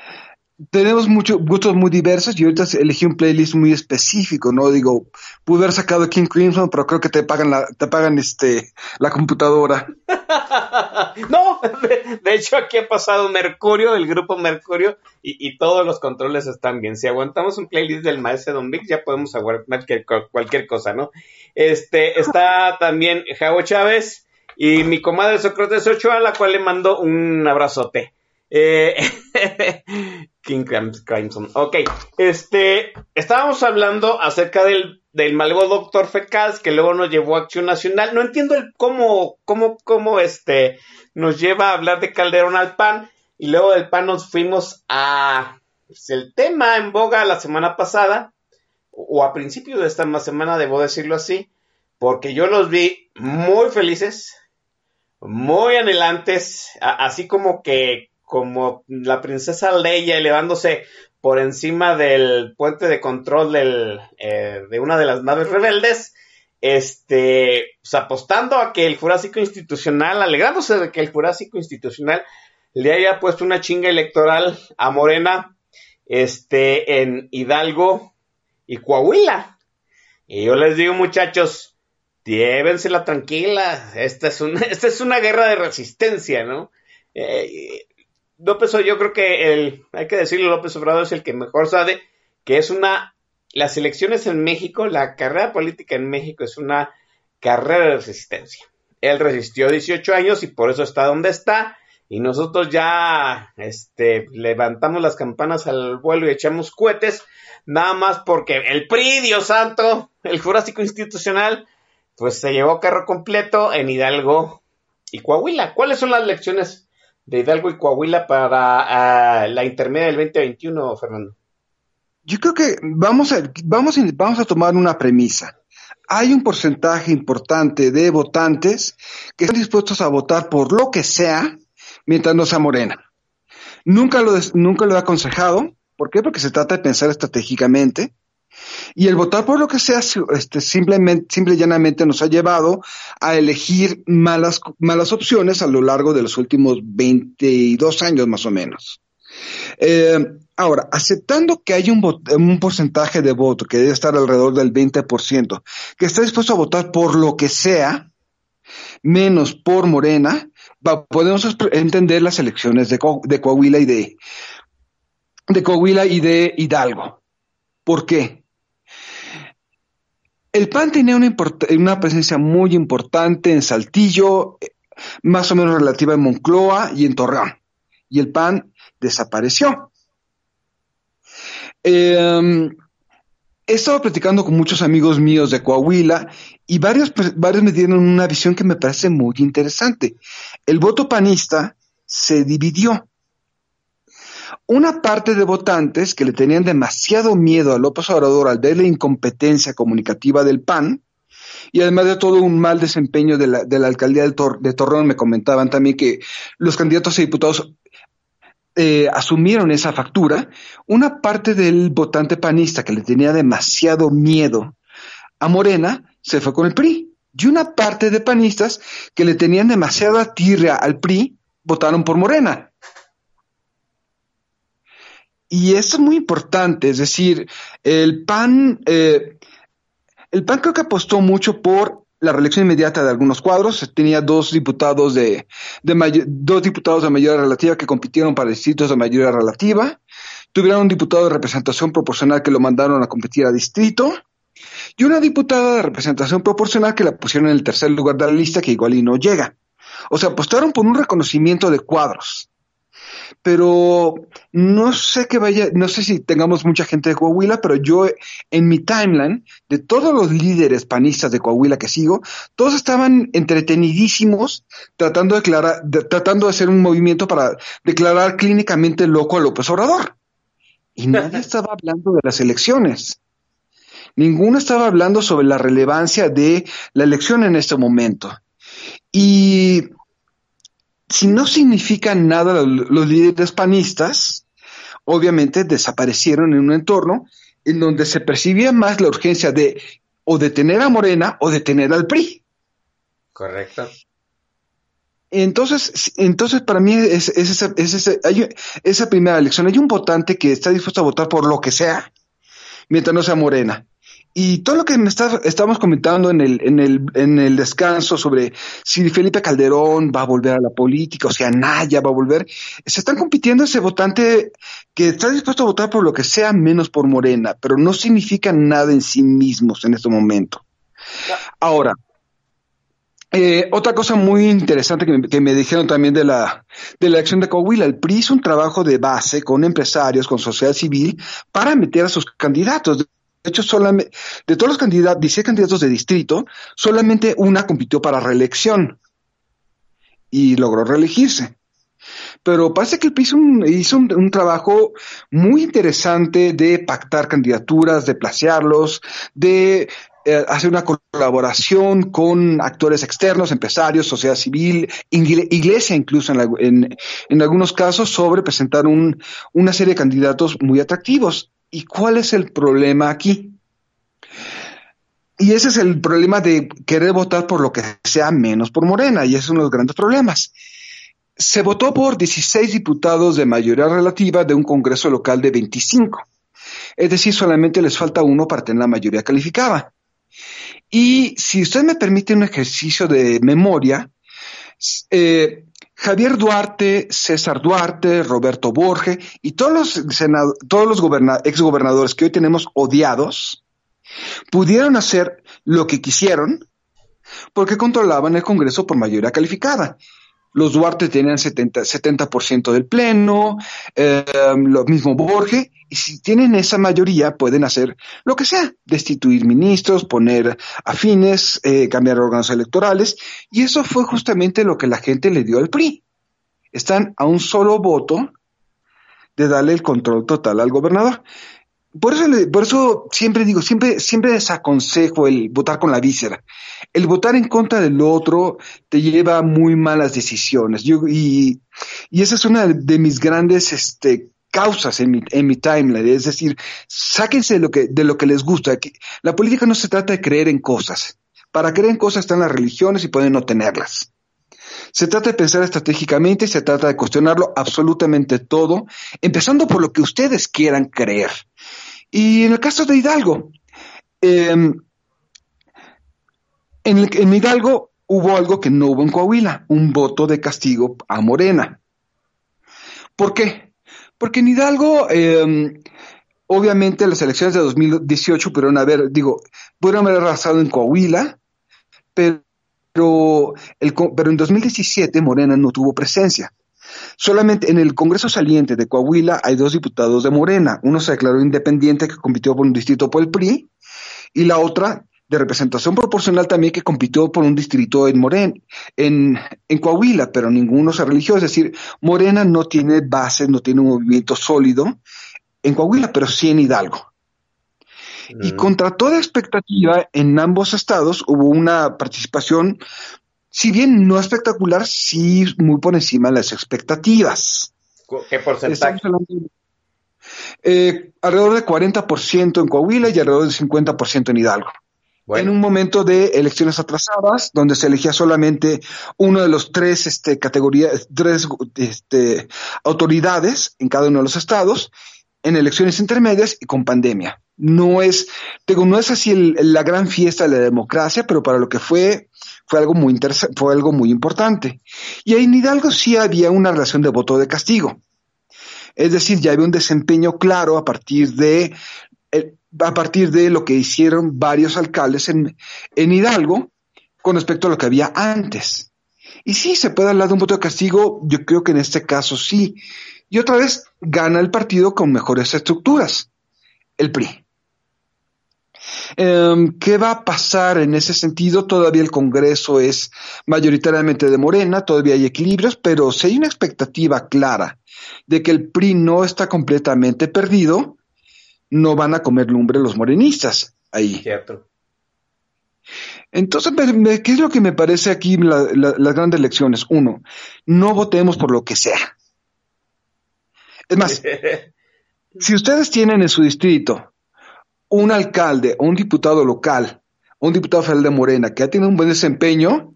tenemos muchos gustos muy diversos y ahorita elegí un playlist muy específico, ¿no? Digo, pude haber sacado King Crimson, pero creo que te pagan la, te pagan este, la computadora. (laughs)
no, de, hecho aquí ha pasado Mercurio, el grupo Mercurio, y, todos los controles están bien. Si aguantamos un playlist del maestro Don Vic, ya podemos aguantar cualquier, cualquier cosa, ¿no? Este, está (laughs) también Javo Chávez y mi comadre Sócrates Ochoa, a la cual le mando un abrazote. Eh, (laughs) King Crimson. Ok, este, estábamos hablando acerca del, del malevo Doctor Fecas que luego nos llevó a Acción Nacional. No entiendo el cómo, cómo, cómo este, nos lleva a hablar de Calderón al PAN y luego del PAN nos fuimos a pues, el tema en boga la semana pasada o a principio de esta semana, debo decirlo así, porque yo los vi muy felices, muy anhelantes, así como que como la princesa Leia elevándose por encima del puente de control del, eh, de una de las naves rebeldes, este, pues apostando a que el Jurásico Institucional, alegrándose de que el Jurásico Institucional le haya puesto una chinga electoral a Morena, este, en Hidalgo y Coahuila. Y yo les digo, muchachos, llévensela tranquila, esta es una, (laughs) esta es una guerra de resistencia, ¿no? Eh, López, yo creo que el, hay que decirlo, López Obrador es el que mejor sabe que es una, las elecciones en México, la carrera política en México es una carrera de resistencia. Él resistió 18 años y por eso está donde está. Y nosotros ya este, levantamos las campanas al vuelo y echamos cohetes, nada más porque el PRI, Dios santo, el Jurásico Institucional, pues se llevó carro completo en Hidalgo y Coahuila. ¿Cuáles son las lecciones de Hidalgo y Coahuila para ah, la intermedia del 2021, Fernando?
Yo creo que vamos a, vamos, vamos a tomar una premisa. Hay un porcentaje importante de votantes que están dispuestos a votar por lo que sea mientras no sea morena. Nunca lo, nunca lo he aconsejado. ¿Por qué? Porque se trata de pensar estratégicamente. Y el votar por lo que sea, este, simplemente, simple y llanamente nos ha llevado a elegir malas, malas opciones a lo largo de los últimos 22 años más o menos. Eh, ahora, aceptando que hay un, un, porcentaje de voto que debe estar alrededor del 20%, que está dispuesto a votar por lo que sea, menos por Morena, podemos entender las elecciones de, de Coahuila y de, de Coahuila y de Hidalgo. ¿Por qué? El PAN tenía una, presencia muy importante en Saltillo, eh, más o menos relativa en Moncloa y en Torreón. Y el PAN desapareció. Em, he estado platicando con muchos amigos míos de Coahuila y varios, varios me dieron una visión que me parece muy interesante. El voto panista se dividió una parte de votantes que le tenían demasiado miedo a López Obrador al ver la incompetencia comunicativa del PAN, y además de todo un mal desempeño de la, de la alcaldía de, de Torreón, me comentaban también que los candidatos a diputados eh, asumieron esa factura, una parte del votante panista que le tenía demasiado miedo a Morena se fue con el PRI. Y una parte de panistas que le tenían demasiada tirria al PRI votaron por Morena. Y esto es muy importante, es decir, el PAN, eh, el PAN creo que apostó mucho por la reelección inmediata de algunos cuadros. Tenía dos diputados de, de dos diputados de mayoría relativa que compitieron para distritos de mayoría relativa. Tuvieron un diputado de representación proporcional que lo mandaron a competir a distrito. Y una diputada de representación proporcional que la pusieron en el tercer lugar de la lista que igual y no llega. O sea, apostaron por un reconocimiento de cuadros pero no sé que vaya, no sé si tengamos mucha gente de Coahuila, pero yo en mi timeline, de todos los líderes panistas de Coahuila que sigo, todos estaban entretenidísimos tratando de, declarar, tratando de hacer un movimiento para declarar clínicamente loco a López Obrador. Y (laughs) nadie estaba hablando de las elecciones. Ninguno estaba hablando sobre la relevancia de la elección en este momento. Y si no significan nada los líderes panistas, obviamente desaparecieron en un entorno en donde se percibía más la urgencia de o detener a Morena o detener al PRI.
Correcto.
Entonces, entonces para mí es, esa, esa primera elección. Hay un votante que está dispuesto a votar por lo que sea, mientras no sea Morena. Y todo lo que me está, estamos comentando en el, en, el, descanso sobre si Felipe Calderón va a volver a la política, o sea, Naya va a volver, se están compitiendo ese votante que está dispuesto a votar por lo que sea menos por Morena, pero no significa nada en sí mismos en este momento. Ahora, eh, otra cosa muy interesante que me, dijeron también de la, de la elección de Coahuila, el PRI hizo un trabajo de base con empresarios, con sociedad civil, para meter a sus candidatos. De hecho, solamente, de todos los candidatos, 16 candidatos de distrito, solamente una compitió para reelección y logró reelegirse. Pero parece que el PIS hizo un, trabajo muy interesante de pactar candidaturas, de placearlos, de eh, hacer una colaboración con actores externos, empresarios, sociedad civil, iglesia incluso en, en, algunos casos, sobre presentar un, una serie de candidatos muy atractivos. ¿Y cuál es el problema aquí? Y ese es el problema de querer votar por lo que sea menos por Morena, y ese es uno de los grandes problemas. Se votó por 16 diputados de mayoría relativa de un Congreso local de 25. Es decir, solamente les falta uno para tener la mayoría calificada. Y si usted me permite un ejercicio de memoria, eh, Javier Duarte, César Duarte, Roberto Borge y todos los, todos los exgobernadores que hoy tenemos odiados pudieron hacer lo que quisieron porque controlaban el Congreso por mayoría calificada. Los Duarte tenían 70%, 70 del pleno, eh, lo mismo Borge, y si tienen esa mayoría pueden hacer lo que sea, destituir ministros, poner afines, eh, cambiar órganos electorales, y eso fue justamente lo que la gente le dio al PRI. Están a un solo voto de darle el control total al gobernador. Por eso, por eso siempre digo, siempre, siempre desaconsejo el votar con la víscera. El votar en contra del otro te lleva a muy malas decisiones. Yo, y, y esa es una de mis grandes este, causas en mi, en mi timeline. Es decir, sáquense de lo que, de lo que les gusta. La política no se trata de creer en cosas. Para creer en cosas están las religiones y pueden no tenerlas. Se trata de pensar estratégicamente, se trata de cuestionarlo absolutamente todo, empezando por lo que ustedes quieran creer. Y en el caso de Hidalgo, em, en, Hidalgo hubo algo que no hubo en Coahuila, un voto de castigo a Morena. ¿Por qué? Porque en Hidalgo, eh, obviamente las elecciones de 2018 pudieron haber, digo, pudieron haber arrasado en Coahuila, pero, el, pero en 2017 Morena no tuvo presencia. Solamente en el Congreso saliente de Coahuila hay dos diputados de Morena. Uno se declaró independiente que compitió por un distrito por el PRI y la otra de representación proporcional también que compitió por un distrito en Morena, en, en Coahuila, pero ninguno se religió. Es decir, Morena no tiene base, no tiene un movimiento sólido en Coahuila, pero sí en Hidalgo. Y mm. contra toda expectativa, en ambos estados hubo una participación si bien no espectacular, sí muy por encima de las expectativas.
¿Qué porcentaje?
Eh, alrededor de 40% en Coahuila y alrededor de 50% en Hidalgo. En un momento de elecciones atrasadas, donde se elegía solamente uno de los tres este, categorías, tres este, autoridades en cada uno de los estados, en elecciones intermedias y con pandemia. No es, digo, no es así la gran fiesta de la democracia, pero para lo que fue, fue algo muy interesante, fue algo muy importante. Y en Hidalgo sí había una relación de voto de castigo. Es decir, ya había un desempeño claro a partir de, a partir de lo que hicieron varios alcaldes en, en Hidalgo con respecto a lo que había antes. Y sí, se puede hablar de un voto de castigo, yo creo que en este caso sí. Y otra vez gana el partido con mejores estructuras, el PRI. Em, ¿Qué va a pasar en ese sentido? Todavía el Congreso es mayoritariamente de Morena, todavía hay equilibrios, pero si hay una expectativa clara de que el PRI no está completamente perdido, no van a comer lumbre los morenistas ahí.
Cierto.
Entonces, ¿qué es lo que me parece aquí las grandes lecciones? Uno, no votemos por lo que sea. Es más, (laughs) Si ustedes tienen en su distrito un alcalde o un diputado local, un diputado federal de Morena que ha tenido un buen desempeño,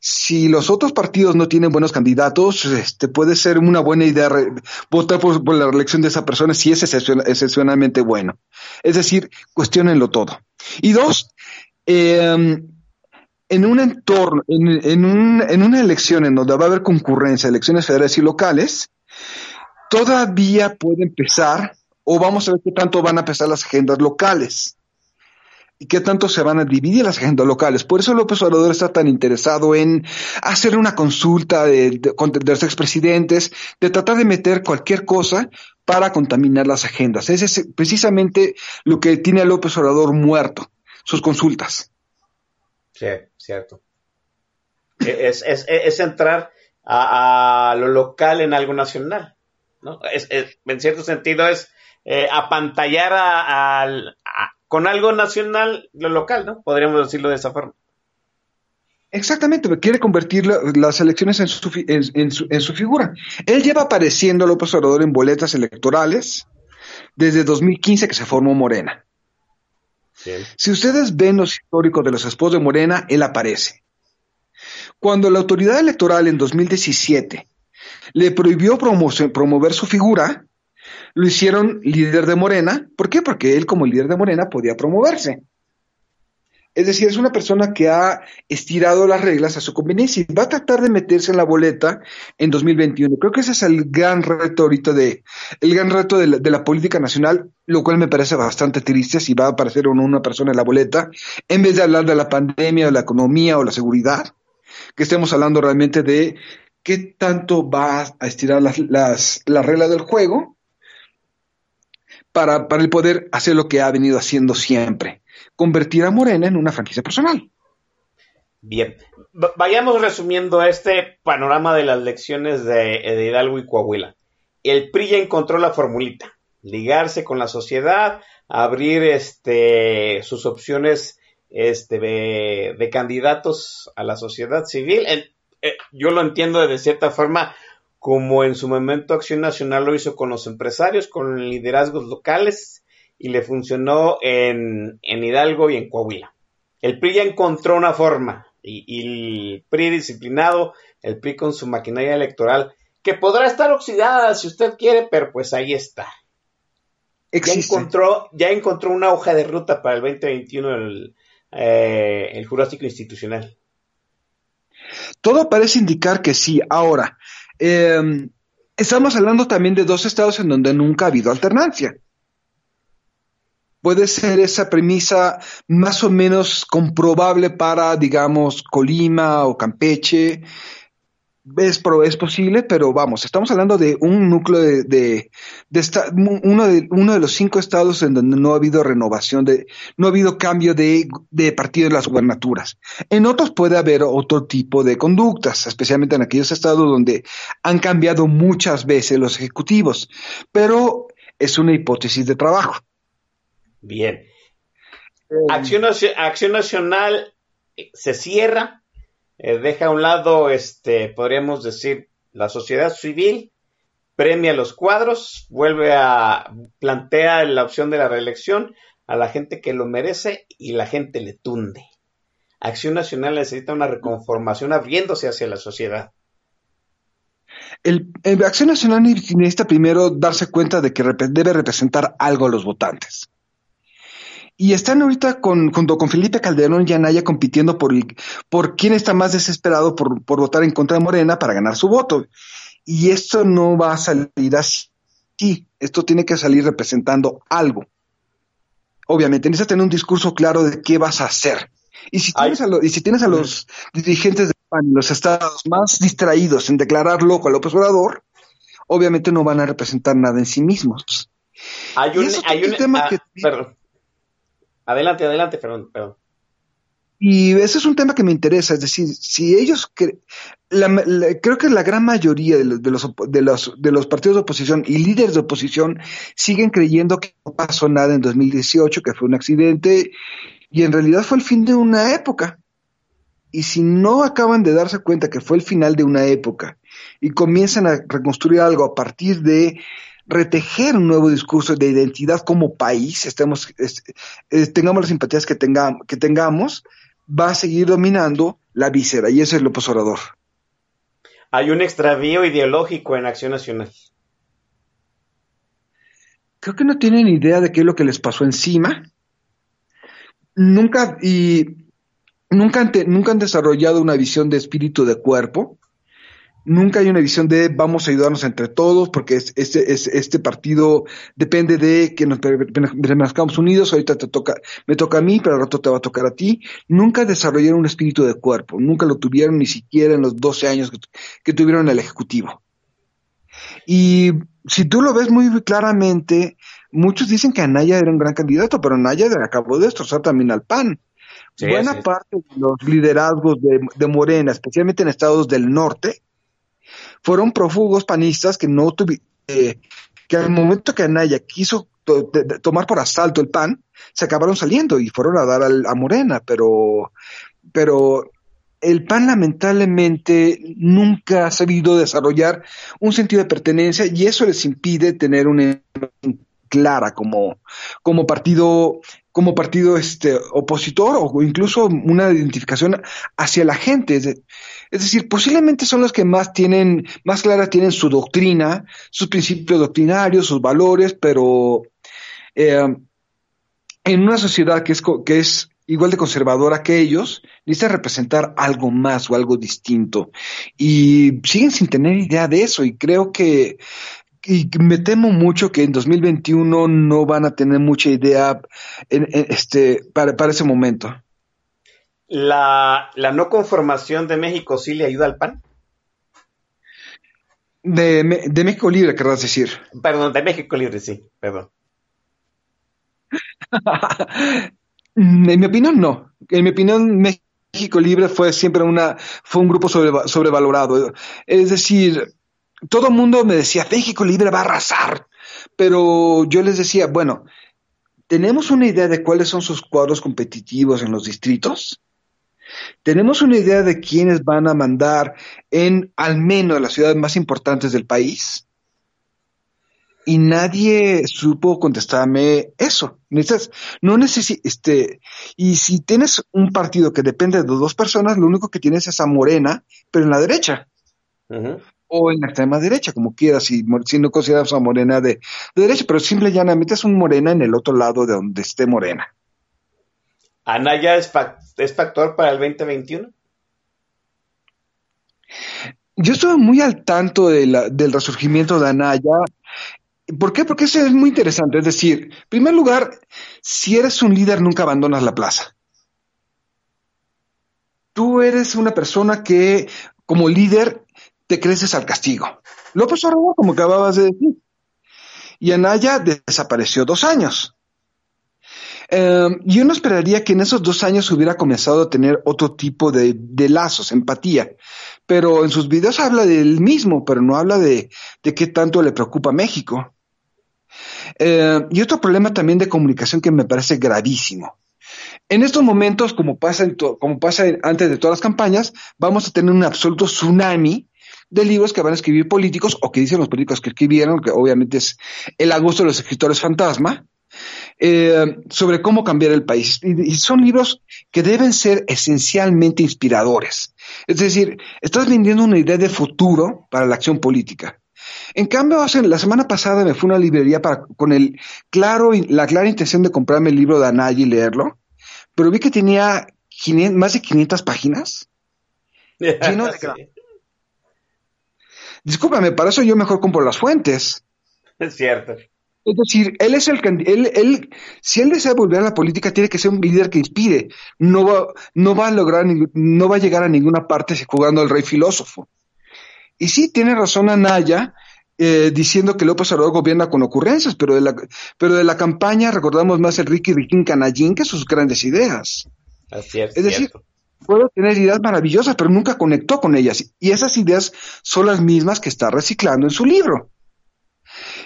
si los otros partidos no tienen buenos candidatos, este puede ser una buena idea votar por, la reelección de esa persona si es excepcionalmente bueno. Es decir, cuestionenlo todo. Y dos, eh, en un entorno, en, un, en una elección en donde va a haber concurrencia, elecciones federales y locales, todavía puede empezar, o vamos a ver qué tanto van a empezar las agendas locales y qué tanto se van a dividir las agendas locales. Por eso López Obrador está tan interesado en hacer una consulta de, los expresidentes, de tratar de meter cualquier cosa para contaminar las agendas. Ese es precisamente lo que tiene a López Obrador muerto, sus consultas.
Sí, cierto. E, es, es, entrar a, lo local en algo nacional. en cierto sentido es eh, apantallar a, a, con algo nacional lo local, ¿no? Podríamos decirlo de esa forma.
Exactamente, quiere convertir la, las elecciones en su, en, en, su, en su, figura. Él lleva apareciendo a López Obrador en boletas electorales desde 2015 que se formó Morena. Si ustedes ven los históricos de los esposos de Morena, él aparece. Cuando la autoridad electoral en 2017 le prohibió promover su figura, lo hicieron líder de Morena. ¿Por qué? Porque él como líder de Morena podía promoverse. Es decir, es una persona que ha estirado las reglas a su conveniencia y va a tratar de meterse en la boleta en 2021. Creo que ese es el gran reto ahorita de, el gran reto de la, política nacional, lo cual me parece bastante triste si va a aparecer una persona en la boleta, en vez de hablar de la pandemia, de la economía o la seguridad, que estemos hablando realmente de qué tanto va a estirar las, las, las reglas del juego para, para el poder hacer lo que ha venido haciendo siempre convertir a Morena en una franquicia personal.
Bien, vayamos resumiendo este panorama de las lecciones de, de, Hidalgo y Coahuila. El PRI ya encontró la formulita, ligarse con la sociedad, abrir este, sus opciones este, de, candidatos a la sociedad civil. Eh, yo lo entiendo de cierta forma como en su momento Acción Nacional lo hizo con los empresarios, con liderazgos locales, y le funcionó en, en, Hidalgo y en Coahuila. El PRI ya encontró una forma y, y, el PRI disciplinado, el PRI con su maquinaria electoral, que podrá estar oxidada si usted quiere, pero pues ahí está. Ya encontró, ya encontró una hoja de ruta para el 2021 el, eh, el Jurásico Institucional.
Todo parece indicar que sí. Ahora, eh, estamos hablando también de dos estados en donde nunca ha habido alternancia puede ser esa premisa más o menos comprobable para, digamos, Colima o Campeche. Es, es posible, pero vamos, estamos hablando de un núcleo de, de, de esta, uno, de uno de los cinco estados en donde no ha habido renovación, de, no ha habido cambio de, de partido en las gubernaturas. En otros puede haber otro tipo de conductas, especialmente en aquellos estados donde han cambiado muchas veces los ejecutivos, pero es una hipótesis de trabajo.
Bien. Acción, Acción Nacional se cierra, eh, deja a un lado, este, podríamos decir, la sociedad civil, premia los cuadros, vuelve a plantea la opción de la reelección a la gente que lo merece y la gente le tunde. Acción Nacional necesita una reconformación abriéndose hacia la sociedad.
El, Acción Nacional necesita primero darse cuenta de que debe representar algo a los votantes. Y están ahorita con, junto con Felipe Calderón y Anaya compitiendo por, el, por quién está más desesperado por, por votar en contra de Morena para ganar su voto. Y esto no va a salir así. Esto tiene que salir representando algo. Obviamente, necesitas tener un discurso claro de qué vas a hacer. Y si tienes, a, lo, y si tienes a los dirigentes de PAN, los estados más distraídos en declarar loco a López Obrador, obviamente no van a representar nada en sí mismos.
Hay un, hay un tema ah, que... Perdón. Adelante, adelante, perdón, perdón.
Y ese es un tema que me interesa, es decir, si ellos, creo que la gran mayoría de los, de, los, de, los, de los partidos de oposición y líderes de oposición siguen creyendo que no pasó nada en 2018, que fue un accidente, y en realidad fue el fin de una época. Y si no acaban de darse cuenta que fue el final de una época y comienzan a reconstruir algo a partir de retejer un nuevo discurso de identidad como país, estemos, eh, tengamos las simpatías que, tengamos, que tengamos, va a seguir dominando la víscera, y ese es el Orador.
Hay un extravío ideológico en Acción Nacional.
Creo que no tienen idea de qué es lo que les pasó encima. Nunca, y nunca nunca han desarrollado una visión de espíritu de cuerpo nunca hay una visión de vamos a ayudarnos entre todos, porque este, este partido depende de que nos permanezcamos unidos, ahorita te toca, me toca a mí, pero al rato te va a tocar a ti. Nunca desarrollaron un espíritu de cuerpo, nunca lo tuvieron ni siquiera en los 12 años que, tuvieron el Ejecutivo. Y si tú lo ves muy claramente, muchos dicen que Anaya era un gran candidato, pero Anaya acabó de destrozar también al PAN. Buena parte de los liderazgos de, de Morena, especialmente en estados del norte, fueron prófugos panistas que no eh, que al momento que Anaya quiso tomar por asalto el PAN, se acabaron saliendo y fueron a dar a Morena, pero, pero el PAN lamentablemente nunca ha sabido desarrollar un sentido de pertenencia y eso les impide tener una clara como, como partido como partido este opositor o incluso una identificación hacia la gente. Es, decir, posiblemente son los que más tienen, más clara tienen su doctrina, sus principios doctrinarios, sus valores, pero eh, en una sociedad que es, que es igual de conservadora que ellos, necesita representar algo más o algo distinto. Y siguen sin tener idea de eso. Y creo que y me temo mucho que en 2021 no van a tener mucha idea este, para, ese momento.
¿La, no conformación de México sí le ayuda al PAN?
De, México Libre, querrás decir.
Perdón, de México Libre, sí, perdón. (laughs)
en mi opinión, no. En mi opinión, México Libre fue siempre una, fue un grupo sobrevalorado. Es decir, todo el mundo me decía, México Libre va a arrasar, pero yo les decía, bueno, ¿tenemos una idea de cuáles son sus cuadros competitivos en los distritos? ¿Tenemos una idea de quiénes van a mandar en al menos las ciudades más importantes del país? Y nadie supo contestarme eso. no este, y si tienes un partido que depende de dos personas, lo único que tienes es a Morena, pero en la derecha o en la extrema derecha, como quieras, si, si no consideras a Morena de, derecha, pero simple y llanamente es un Morena en el otro lado de donde esté Morena.
¿Anaya es, es factor para el 2021?
Yo estuve muy al tanto de la, del resurgimiento de Anaya. ¿Por qué? Porque eso es muy interesante. Es decir, en primer lugar, si eres un líder, nunca abandonas la plaza. Tú eres una persona que, como líder, te creces al castigo. López Obrador, como acababas de decir. Y Anaya desapareció dos años. Eh, yo no esperaría que en esos dos años hubiera comenzado a tener otro tipo de, lazos, empatía. Pero en sus videos habla del mismo, pero no habla de, qué tanto le preocupa a México. Eh, y otro problema también de comunicación que me parece gravísimo. En estos momentos, como pasa, como pasa antes de todas las campañas, vamos a tener un absoluto tsunami de libros que van a escribir políticos o que dicen los políticos que escribieron, que obviamente es el agosto de los escritores fantasma, eh, sobre cómo cambiar el país. Y, son libros que deben ser esencialmente inspiradores. Es decir, estás vendiendo una idea de futuro para la acción política. En cambio, la semana pasada me fui a una librería para, con el claro, la clara intención de comprarme el libro de Anaya y leerlo, pero vi que tenía más de 500 páginas (laughs) lleno de, Discúlpame, para eso yo mejor compro las fuentes.
Es cierto.
Es decir, él es el él, él, si él desea volver a la política, tiene que ser un líder que inspire. No va, no va a lograr, no va a llegar a ninguna parte jugando al rey filósofo. Y sí, tiene razón Anaya, eh, diciendo que López Obrador gobierna con ocurrencias, pero de la, pero de la campaña recordamos más el Ricky Riquín Canallín que sus grandes ideas.
Así es,
es decir, puede tener ideas maravillosas, pero nunca conectó con ellas. Y esas ideas son las mismas que está reciclando en su libro.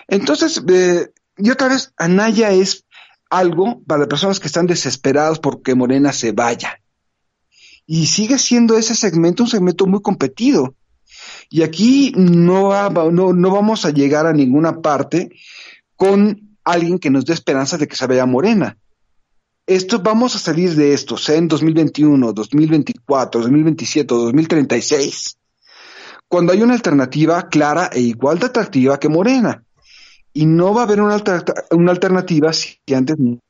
Entonces, eh, y otra vez, Anaya es algo para personas que están desesperadas porque Morena se vaya. Y sigue siendo ese segmento un segmento muy competido. Y aquí no, no, no vamos a llegar a ninguna parte con alguien que nos dé esperanza de que se vea morena. Esto vamos a salir de esto, sea en 2021, 2024, 2027, 2036, cuando hay una alternativa clara e igual de atractiva que Morena. Y no va a haber una, una alternativa si antes no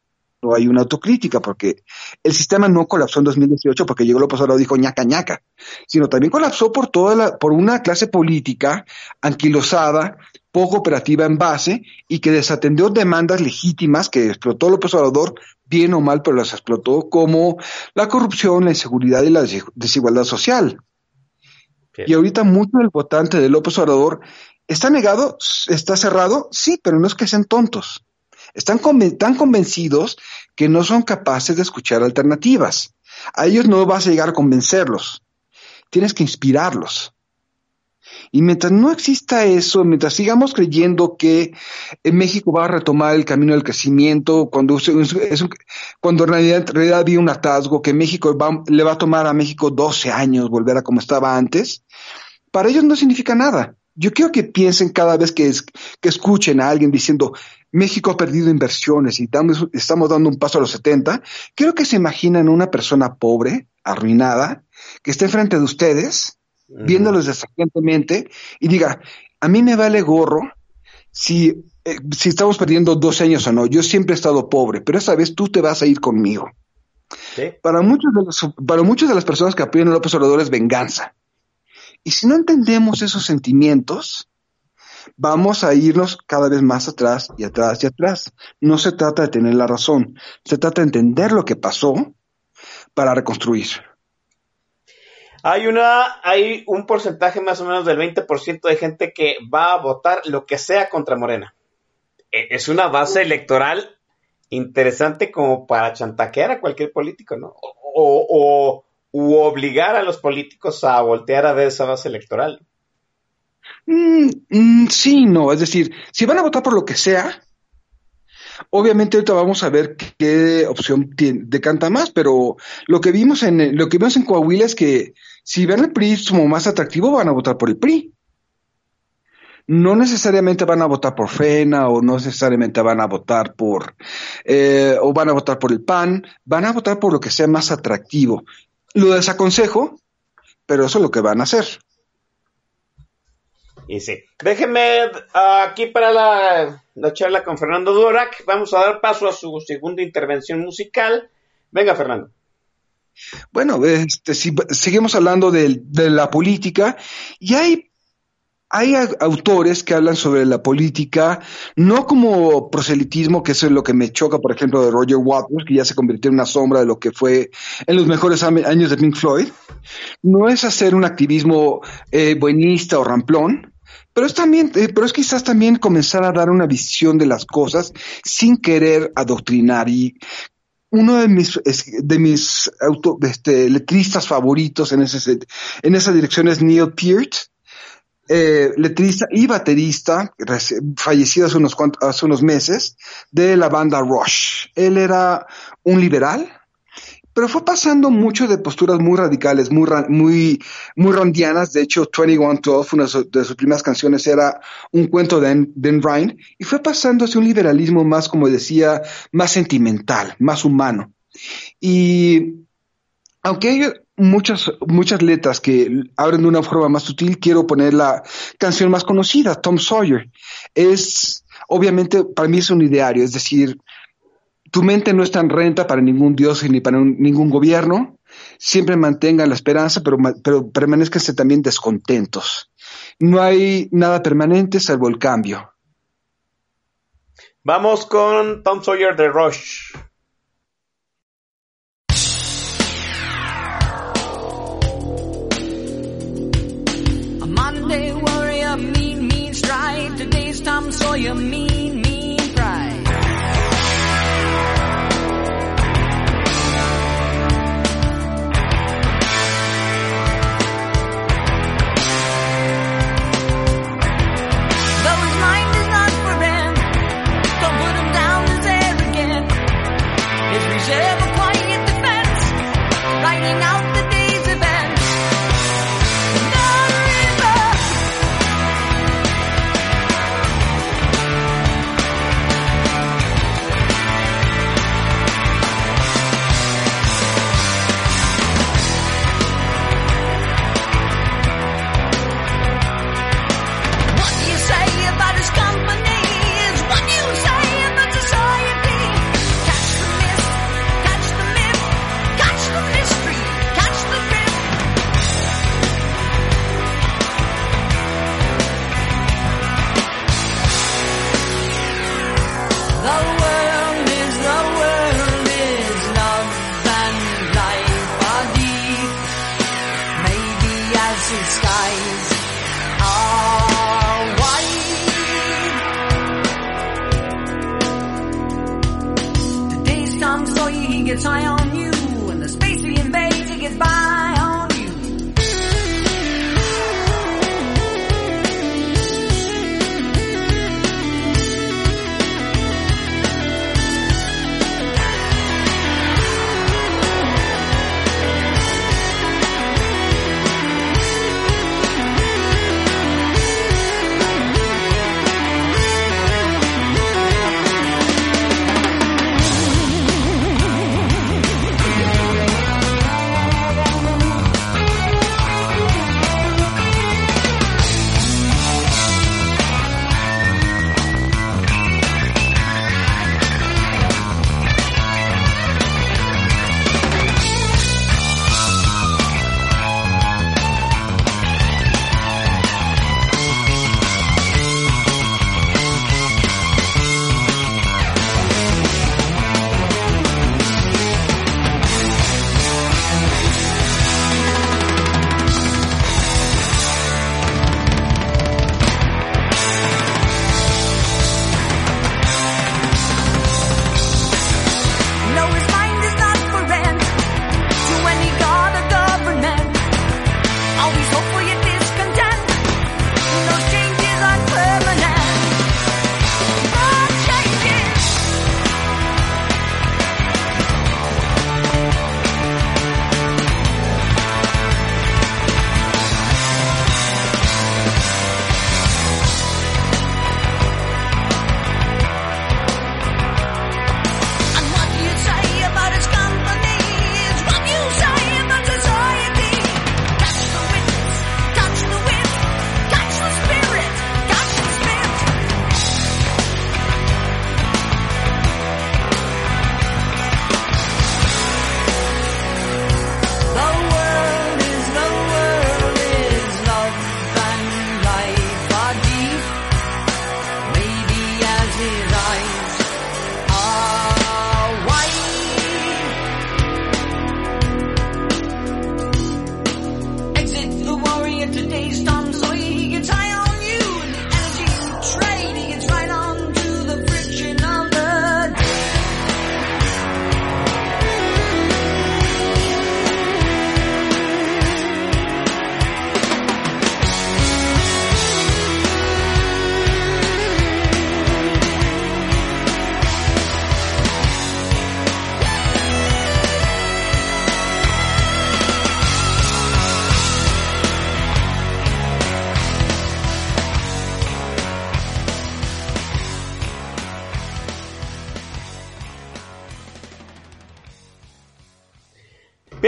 hay una autocrítica, porque el sistema no colapsó en 2018 porque llegó López Obrador y dijo ñaca ñaca, sino también colapsó por toda la, por una clase política anquilosada, poco operativa en base y que desatendió demandas legítimas que explotó López Obrador, bien o mal, pero las explotó como la corrupción, la inseguridad y la desigualdad social. Y ahorita mucho del votante de López Obrador está negado, está cerrado, sí, pero no es que sean tontos están tan convencidos que no son capaces de escuchar alternativas. A ellos no vas a llegar a convencerlos. Tienes que inspirarlos. Y mientras no exista eso, mientras sigamos creyendo que México va a retomar el camino del crecimiento, cuando, es cuando en realidad, había un atasgo, que México le va a tomar a México 12 años volver a como estaba antes, para ellos no significa nada. Yo quiero que piensen cada vez que, escuchen a alguien diciendo, México ha perdido inversiones y estamos dando un paso a los 70, quiero que se imaginen una persona pobre, arruinada, que esté enfrente de ustedes, viéndolos desafiantemente y diga, a mí me vale gorro si, eh, si estamos perdiendo dos años o no, yo siempre he estado pobre, pero esta vez tú te vas a ir conmigo. Para, muchos de los, para muchas de las personas que apoyan a López Obrador es venganza. Y si no entendemos esos sentimientos, vamos a irnos cada vez más atrás y atrás y atrás. No se trata de tener la razón, se trata de entender lo que pasó para reconstruir.
Hay una, hay un porcentaje más o menos del 20% de gente que va a votar lo que sea contra Morena. E, es una base electoral interesante como para chantaquear a cualquier político, ¿no? O, o u obligar a los políticos a voltear a ver esa base electoral.
Mm, mm, sí, no, es decir, si van a votar por lo que sea, obviamente ahorita vamos a ver qué opción decanta más, pero lo que vimos en lo que vimos en Coahuila es que si ven el PRI como más atractivo, van a votar por el PRI. No necesariamente van a votar por FENA o no necesariamente van a votar por eh, o van a votar por el PAN, van a votar por lo que sea más atractivo. Lo desaconsejo, pero eso es lo que van a hacer.
Y sí. Déjenme ah, aquí para la, charla con Fernando Durak. Vamos a dar paso a su segunda intervención musical. Venga, Fernando.
Bueno, este, si, seguimos hablando de, la política y hay hay autores que hablan sobre la política, no como proselitismo, que eso es lo que me choca, por ejemplo, de Roger Waters, que ya se convirtió en una sombra de lo que fue en los mejores años de Pink Floyd. No es hacer un activismo eh, buenista o ramplón, pero es también, eh, pero es quizás también comenzar a dar una visión de las cosas sin querer adoctrinar. Y uno de mis, de mis auto, este, letristas favoritos en, ese, en esa dirección es Neil Peart eh, letrista y baterista, fallecido hace unos, hace unos meses, de la banda Rush. Él era un liberal, pero fue pasando mucho de posturas muy radicales, muy, muy, muy rondianas. De hecho, 2112, una de sus primeras canciones, era un cuento de Dan Ryan, y fue pasando hacia un liberalismo más, como decía, más sentimental, más humano. Y aunque hay muchas, muchas letras que abren de una forma más sutil, quiero poner la canción más conocida, Tom Sawyer. Es, obviamente, para mí es un ideario, es decir, tu mente no está en renta para ningún dios ni para ningún gobierno. Siempre mantengan la esperanza, pero, pero permanezcan también descontentos. No hay nada permanente salvo el cambio.
Vamos con Tom Sawyer de Rush. saw your mean, mean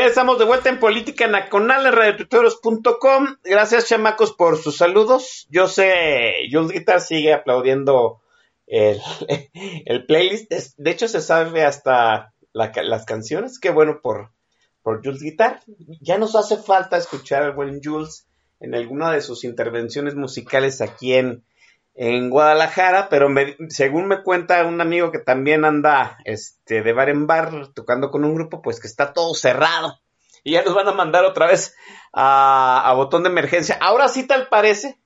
Estamos de vuelta en Política Nacional en radiotuiteros.com. Gracias, chamacos, por sus saludos. Yo sé, Jules Guitar sigue aplaudiendo el, (laughs) el playlist. De hecho, se sabe hasta las canciones. Qué bueno por, por Jules Guitar. Ya nos hace falta escuchar al buen Jules en alguna de sus intervenciones musicales aquí en, en Guadalajara, pero según me cuenta un amigo que también anda este, de bar en bar tocando con un grupo, pues que está todo cerrado. Y ya nos van a mandar otra vez a, a botón de emergencia. Ahora sí tal parece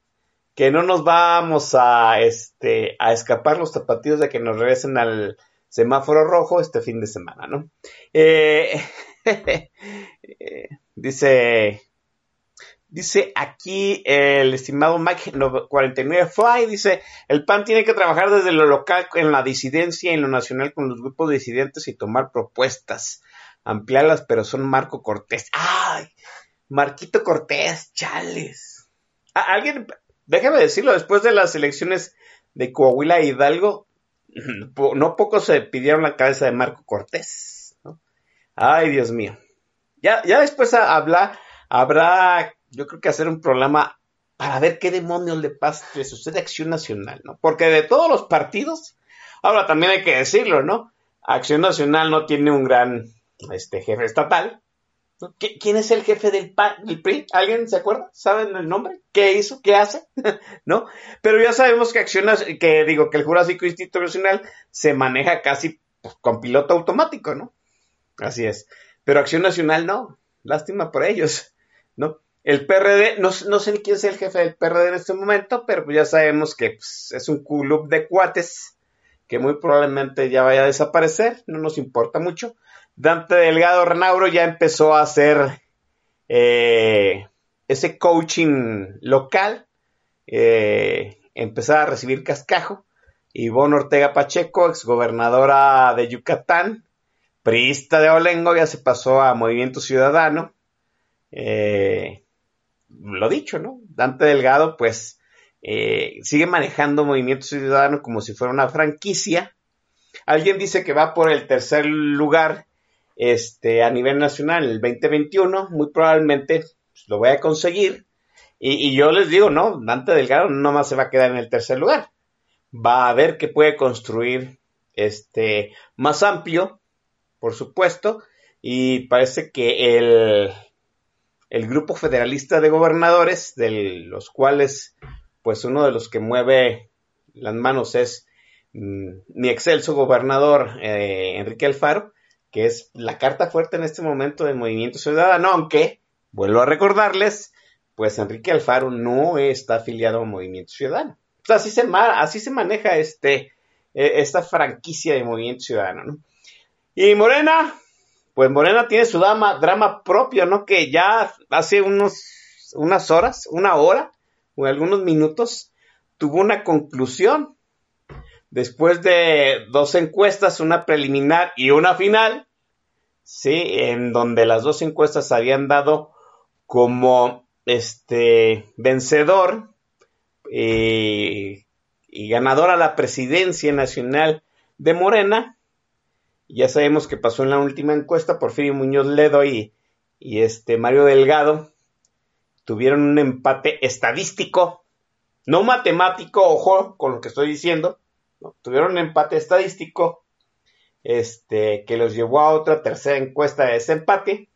que no nos vamos a, este, a escapar los zapatillos de que nos regresen al semáforo rojo este fin de semana, ¿no? Eh, (laughs) eh, dice Dice aquí el estimado Mike 49 Fly, dice, el PAN tiene que trabajar desde lo local en la disidencia y en lo nacional con los grupos disidentes y tomar propuestas, ampliarlas, pero son Marco Cortés. ¡Ay! Marquito Cortés, chales. Ah, Alguien, déjame decirlo, después de las elecciones de Coahuila e Hidalgo, (laughs) no pocos se pidieron la cabeza de Marco Cortés. ¿no? Ay, Dios mío. Ya, ya después habla, habrá, yo creo que hacer un programa para ver qué demonios le pasa, le sucede a Acción Nacional, ¿no? Porque de todos los partidos, ahora también hay que decirlo, ¿no? Acción Nacional no tiene un gran este, jefe estatal. ¿no? ¿Qui- ¿Quién es el jefe del, PAN, del PRI? ¿Alguien se acuerda? ¿Saben el nombre? ¿Qué hizo? ¿Qué hace? (laughs) ¿No? Pero ya sabemos que Acción que digo que el Jurásico Institucional se maneja casi pues, con piloto automático, ¿no? Así es. Pero Acción Nacional no. Lástima por ellos, ¿no? El PRD, no, sé ni quién es el jefe del PRD en este momento, pero pues ya sabemos que pues, es un club de cuates que muy probablemente ya vaya a desaparecer, no nos importa mucho. Dante Delgado Renauro ya empezó a hacer eh, ese coaching local, eh, empezar a recibir cascajo. Ivonne Ortega Pacheco, exgobernadora de Yucatán, priista de Olengo, ya se pasó a Movimiento Ciudadano. Eh, lo dicho, ¿no? Dante Delgado, pues, eh, sigue manejando Movimiento Ciudadano como si fuera una franquicia. Alguien dice que va por el tercer lugar este, a nivel nacional en el 2021. Muy probablemente pues, lo voy a conseguir. Y, yo les digo, no, Dante Delgado no más se va a quedar en el tercer lugar. Va a ver que puede construir este más amplio, por supuesto, y parece que el, el grupo federalista de gobernadores, de los cuales, pues uno de los que mueve las manos es mm, mi excelso gobernador eh, Enrique Alfaro, que es la carta fuerte en este momento del Movimiento Ciudadano, aunque, vuelvo a recordarles, pues Enrique Alfaro no está afiliado a Movimiento Ciudadano. Así se, así se maneja este, eh, esta franquicia de Movimiento Ciudadano, ¿no? Y Morena, pues Morena tiene su drama, propio, ¿no? Que ya hace unos, unas horas, una hora o algunos minutos, tuvo una conclusión. Después de dos encuestas, una preliminar y una final, sí, en donde las dos encuestas habían dado como este vencedor eh, y ganador a la presidencia nacional de Morena, ya sabemos que pasó en la última encuesta, Porfirio Muñoz Ledo y, y este Mario Delgado tuvieron un empate estadístico, no matemático, ojo con lo que estoy diciendo, tuvieron un empate estadístico este, que los llevó a otra tercera encuesta de ese empate.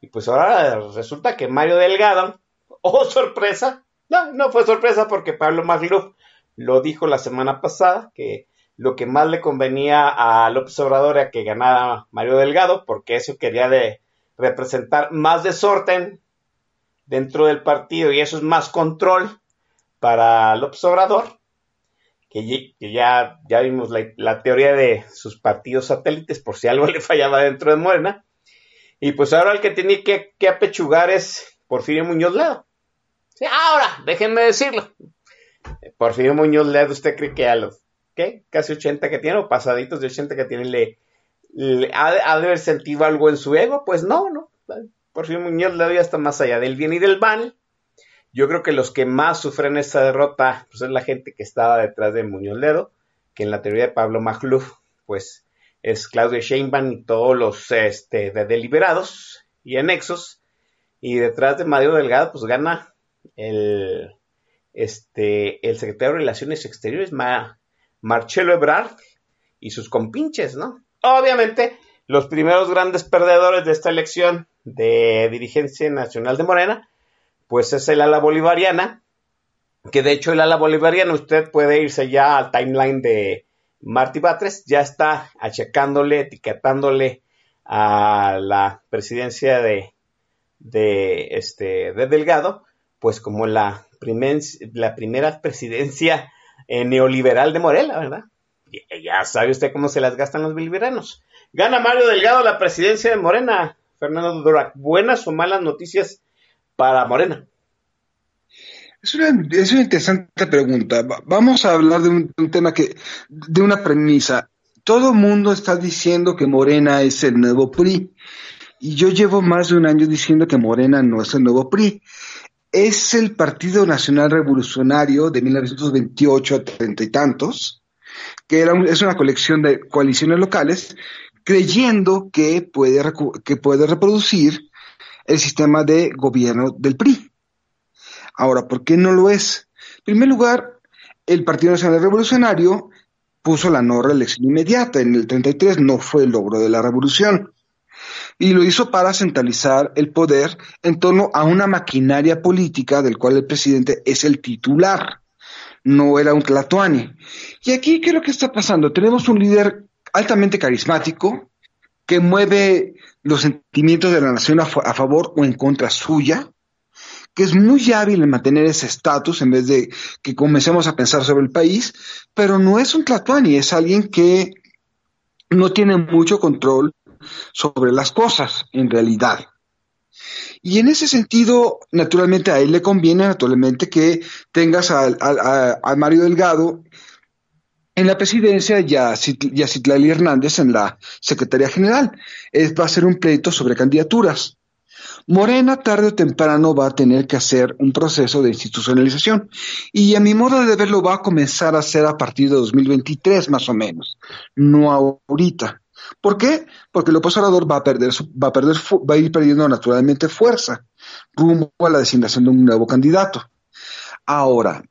Y pues ahora resulta que Mario Delgado, (laughs) oh sorpresa, no, no fue sorpresa porque Pablo Magluf lo dijo la semana pasada, que lo que más le convenía a López Obrador era que ganara Mario Delgado, porque eso quería representar más desorden dentro del partido y eso es más control para López Obrador, que, ya, ya vimos la, teoría de sus partidos satélites por si algo (laughs) le fallaba dentro de Morena. Y pues ahora el que tiene que, apechugar es Porfirio Muñoz Ledo. Ahora, déjenme decirlo. Porfirio Muñoz Ledo, ¿usted cree que a los ¿qué? casi 80 que tiene o pasaditos de 80 que tiene le, le- ha, de haber sentido algo en su ego? Pues no, no. Porfirio Muñoz Ledo ya está más allá del bien y del mal. Yo creo que los que más sufren esta derrota pues es la gente que estaba detrás de Muñoz Ledo, que en la teoría de Pablo Magluf, pues es Claudio Sheinbaum y todos los este, de deliberados y anexos. Y detrás de Mario Delgado, pues gana el, este, el secretario de Relaciones Exteriores, Ma- Marcelo Ebrard, y sus compinches, ¿no? Obviamente, los primeros grandes perdedores de esta elección de dirigencia nacional de Morena, pues es el ala bolivariana, que de hecho el ala bolivariana, usted puede irse ya al timeline de Martí Batres, ya está achacándole, etiquetándole a la presidencia de, este, de Delgado, pues como la, la primera presidencia eh, neoliberal de Morela, ¿verdad? Ya sabe usted cómo se las gastan los bolivarianos. Gana Mario Delgado la presidencia de Morena, Fernando Dorak. ¿Buenas o malas noticias para Morena?
Es una, es una interesante pregunta. Va- Vamos a hablar de un, un tema que, de una premisa. Todo mundo está diciendo que Morena es el nuevo PRI. Y yo llevo más de un año diciendo que Morena no es el nuevo PRI. Es el Partido Nacional Revolucionario de 1928 a treinta y tantos, que era un- es una colección de coaliciones locales, creyendo que puede, que puede reproducir el sistema de gobierno del PRI. Ahora, ¿por qué no lo es? En primer lugar, el Partido Nacional Revolucionario puso la no reelección inmediata. En el 33 no fue el logro de la revolución. Y lo hizo para centralizar el poder en torno a una maquinaria política del cual el presidente es el titular. No era un tlatoani. Y aquí, ¿qué es lo que está pasando? Tenemos un líder altamente carismático que mueve los sentimientos de la nación a, fa- a favor o en contra suya, que es muy hábil en mantener ese estatus en vez de que comencemos a pensar sobre el país, pero no es un Tlatuani, es alguien que no tiene mucho control sobre las cosas, en realidad. Y en ese sentido, naturalmente a él le conviene, naturalmente, que tengas a, Mario Delgado en la presidencia y a, Cit- y a Citlali Hernández en la Secretaría General. Es, va a ser un pleito sobre candidaturas. Morena tarde o temprano va a tener que hacer un proceso de institucionalización y a mi modo de verlo va a comenzar a hacer a partir de 2023 más o menos, no ahorita. ¿Por qué? Porque López Obrador va a perder, va a perder, va a ir perdiendo naturalmente fuerza rumbo a la designación de un nuevo candidato. Ahora,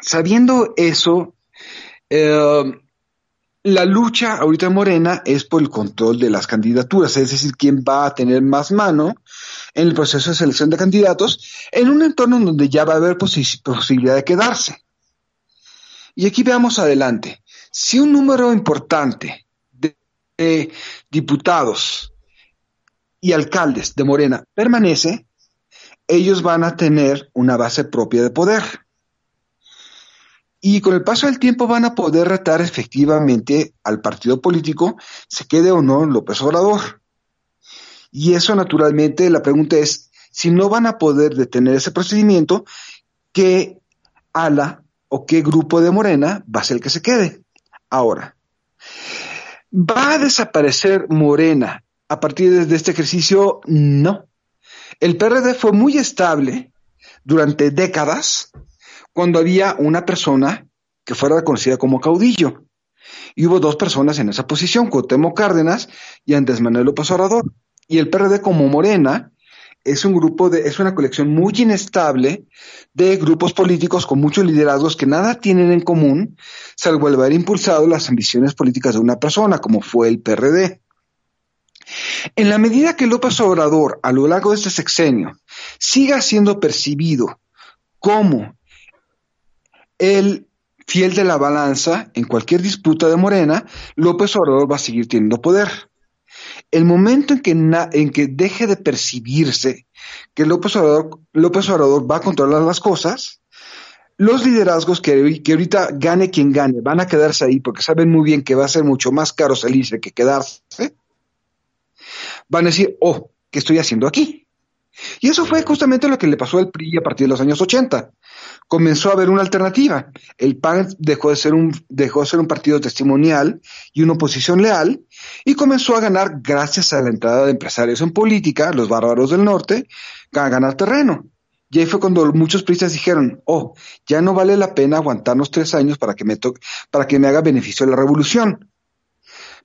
sabiendo eso, eh, la lucha ahorita en Morena es por el control de las candidaturas, es decir, quién va a tener más mano en el proceso de selección de candidatos en un entorno en donde ya va a haber posi- posibilidad de quedarse. Y aquí veamos adelante. Si un número importante de diputados y alcaldes de Morena permanece, ellos van a tener una base propia de poder. Y con el paso del tiempo van a poder retar efectivamente al partido político, se quede o no López Obrador. Y eso naturalmente, la pregunta es, si no van a poder detener ese procedimiento, ¿qué ala o qué grupo de Morena va a ser el que se quede? Ahora, ¿va a desaparecer Morena a partir de este ejercicio? No. El PRD fue muy estable durante décadas cuando había una persona que fuera reconocida como caudillo. Y hubo dos personas en esa posición, Cuauhtémoc Cárdenas y Andrés Manuel López Obrador. Y el PRD como Morena es un grupo de, es una colección muy inestable de grupos políticos con muchos liderazgos que nada tienen en común, salvo el haber impulsado las ambiciones políticas de una persona, como fue el PRD. En la medida que López Obrador, a lo largo de este sexenio, siga siendo percibido como el fiel de la balanza en cualquier disputa de Morena, López Obrador va a seguir teniendo poder. El momento en que, na- en que deje de percibirse que López Obrador, López Obrador va a controlar las cosas, los liderazgos que, que ahorita gane quien gane van a quedarse ahí porque saben muy bien que va a ser mucho más caro salirse que quedarse, van a decir, oh, ¿qué estoy haciendo aquí? Y eso fue justamente lo que le pasó al PRI a partir de los años 80. Comenzó a haber una alternativa. El PAN dejó de ser un, dejó de ser un partido testimonial y una oposición leal y comenzó a ganar gracias a la entrada de empresarios en política, los bárbaros del norte, a ganar terreno. Y ahí fue cuando muchos priistas dijeron, oh, ya no vale la pena aguantarnos tres años para que me toque, para que me haga beneficio de la revolución.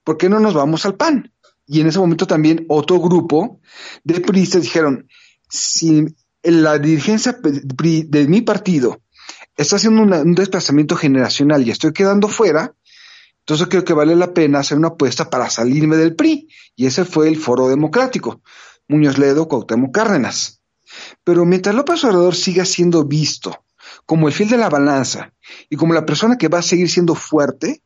¿Por qué no nos vamos al PAN? Y en ese momento también otro grupo de priistas dijeron, si la dirigencia de mi partido está haciendo un desplazamiento generacional y estoy quedando fuera, entonces creo que vale la pena hacer una apuesta para salirme del PRI. Y ese fue el Foro Democrático. Muñoz Ledo, Cuauhtémoc Cárdenas. Pero mientras López Obrador siga siendo visto como el fiel de la balanza y como la persona que va a seguir siendo fuerte,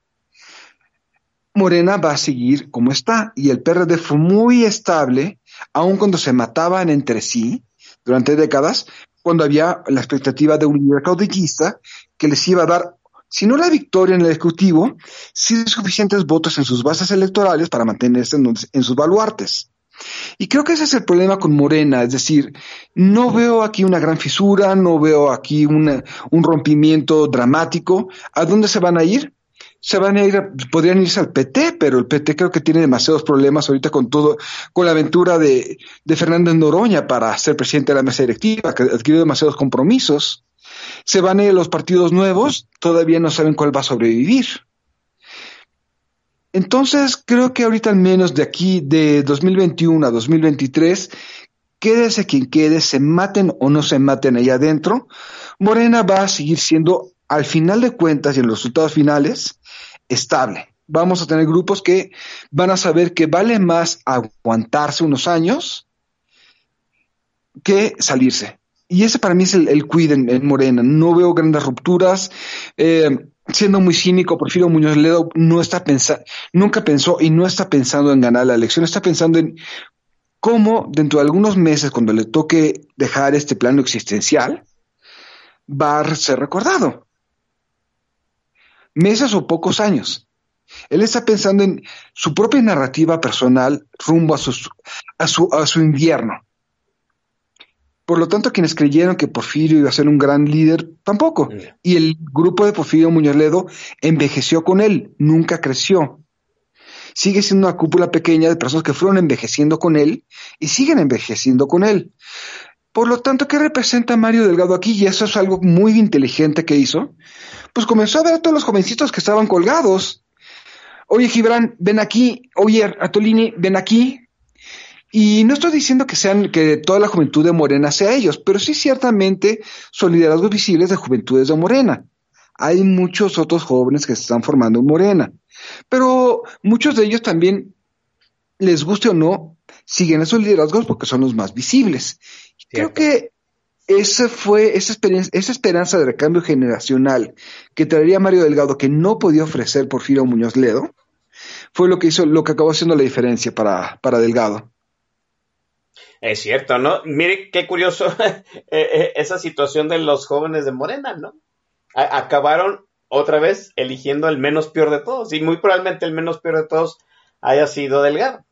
Morena va a seguir como está. Y el PRD fue muy estable, aun cuando se mataban entre sí durante décadas, cuando había la expectativa de un líder caudillista que les iba a dar, si no la victoria en el Ejecutivo, sí suficientes votos en sus bases electorales para mantenerse en, sus baluartes. Y creo que ese es el problema con Morena, es decir, no veo aquí una gran fisura, no veo aquí un rompimiento dramático. ¿A dónde se van a ir? Se van a ir, a- podrían irse al PT, pero el PT creo que tiene demasiados problemas ahorita con todo, con la aventura de, de Fernández Noroña para ser presidente de la mesa directiva, que adquirió demasiados compromisos. Se van a ir los partidos nuevos, todavía no saben cuál va a sobrevivir. Entonces, creo que ahorita al menos de aquí, de 2021 a 2023, quédese quien quede, se maten o no se maten ahí adentro, Morena va a seguir siendo, al final de cuentas y en los resultados finales, estable. Vamos a tener grupos que van a saber que vale más aguantarse unos años que salirse. Y ese para mí es el, el quid en, en Morena. No veo grandes rupturas. Eh, siendo muy cínico, Porfirio Muñoz Ledo no está nunca pensó y no está pensando en ganar la elección, está pensando en cómo dentro de algunos meses, cuando le toque dejar este plano existencial, va a ser recordado. Meses o pocos años. Él está pensando en su propia narrativa personal rumbo a su, a su, a su invierno. Por lo tanto, quienes creyeron que Porfirio iba a ser un gran líder, tampoco. Y el grupo de Porfirio Muñoz Ledo envejeció con él, nunca creció. Sigue siendo una cúpula pequeña de personas que fueron envejeciendo con él y siguen envejeciendo con él. Por lo tanto, ¿qué representa Mario Delgado aquí? Y eso es algo muy inteligente que hizo. Pues comenzó a ver a todos los jovencitos que estaban colgados. Oye, Gibran, ven aquí. Oye, Atolini, ven aquí. Y no estoy diciendo que sean, que toda la juventud de Morena sea ellos, pero sí ciertamente son liderazgos visibles de juventudes de Morena. Hay muchos otros jóvenes que se están formando en Morena, pero muchos de ellos también, les guste o no, siguen esos liderazgos porque son los más visibles. Creo que esa fue esa experiencia, esa esperanza de recambio generacional que traería Mario Delgado que no podía ofrecer Porfirio Muñoz Ledo, fue lo que hizo, lo que acabó haciendo la diferencia para, para Delgado.
Es cierto, ¿no? Mire qué curioso (laughs) eh, eh, esa situación de los jóvenes de Morena, ¿no? Acabaron otra vez eligiendo el menos peor de todos y muy probablemente el menos peor de todos haya sido Delgado.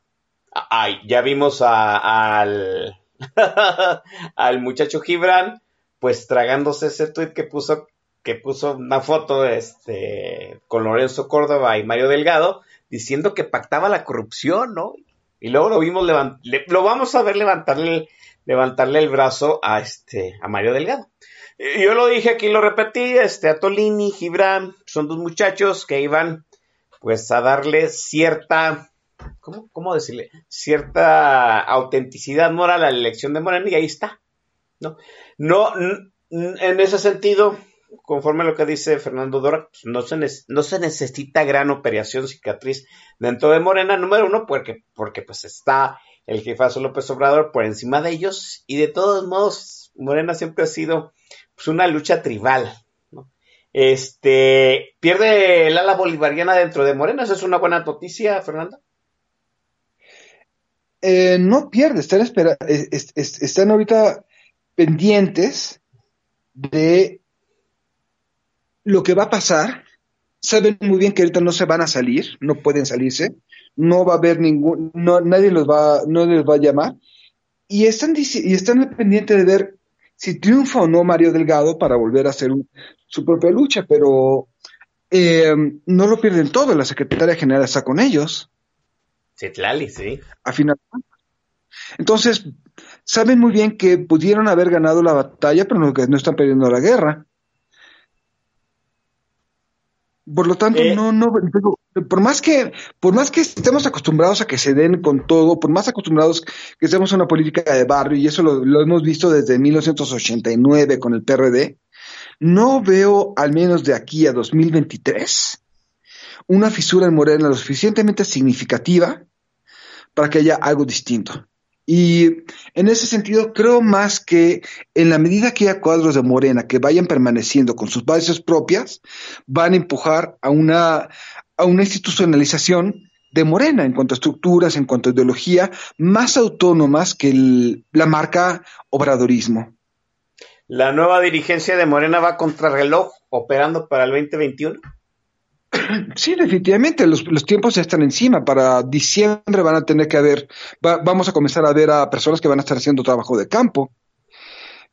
Ay, ya vimos al (laughs) al muchacho Gibran pues tragándose ese tweet que puso que puso una foto este con Lorenzo Córdoba y Mario Delgado diciendo que pactaba la corrupción, ¿no? Y luego lo vimos le- lo vamos a ver levantarle levantarle el brazo a este a Mario Delgado. Yo lo dije aquí, lo repetí, este Atolini, Gibran, son dos muchachos que iban pues a darle cierta ¿cómo, decirle? cierta autenticidad moral a la elección de Morena y ahí está. ¿no? No, en ese sentido, conforme a lo que dice Fernando Dora, pues, no, se no se necesita gran operación cicatriz dentro de Morena, número uno, porque, porque pues está el jefazo López Obrador por encima de ellos y de todos modos Morena siempre ha sido pues, una lucha tribal. Este pierde el ala bolivariana dentro de Morena, ¿eso es una buena noticia, Fernando?
Eh, no pierde, están, espera, es- es- es- están ahorita pendientes de lo que va a pasar. Saben muy bien que ahorita no se van a salir, no pueden salirse, no va a haber ningún, no, nadie los va, no les va a llamar. Y están, y están pendientes de ver si triunfa o no Mario Delgado para volver a hacer su propia lucha, pero eh, no lo pierden todo, la secretaria general está con ellos
Citlali, sí.
a final. Entonces, saben muy bien que pudieron haber ganado la batalla, pero no, están perdiendo la guerra. Por lo tanto,
Eh.
no, no, digo, por más que, por más que estemos acostumbrados a que se den con todo, por más acostumbrados que estemos a una política de barrio, y eso lo, lo hemos visto desde 1989 con el PRD, no veo, al menos de aquí a 2023, una fisura en Morena lo suficientemente significativa para que haya algo distinto. Y en ese sentido, creo más que en la medida que haya cuadros de Morena que vayan permaneciendo con sus bases propias, van a empujar a una, a una institucionalización de Morena en cuanto a estructuras, en cuanto a ideología, más autónomas que la marca obradorismo.
La nueva dirigencia de Morena va contra reloj, operando para el 2021. (clears throat)
Sí, definitivamente, los, los tiempos ya están encima. Para diciembre van a tener que haber, va- vamos a comenzar a ver a personas que van a estar haciendo trabajo de campo.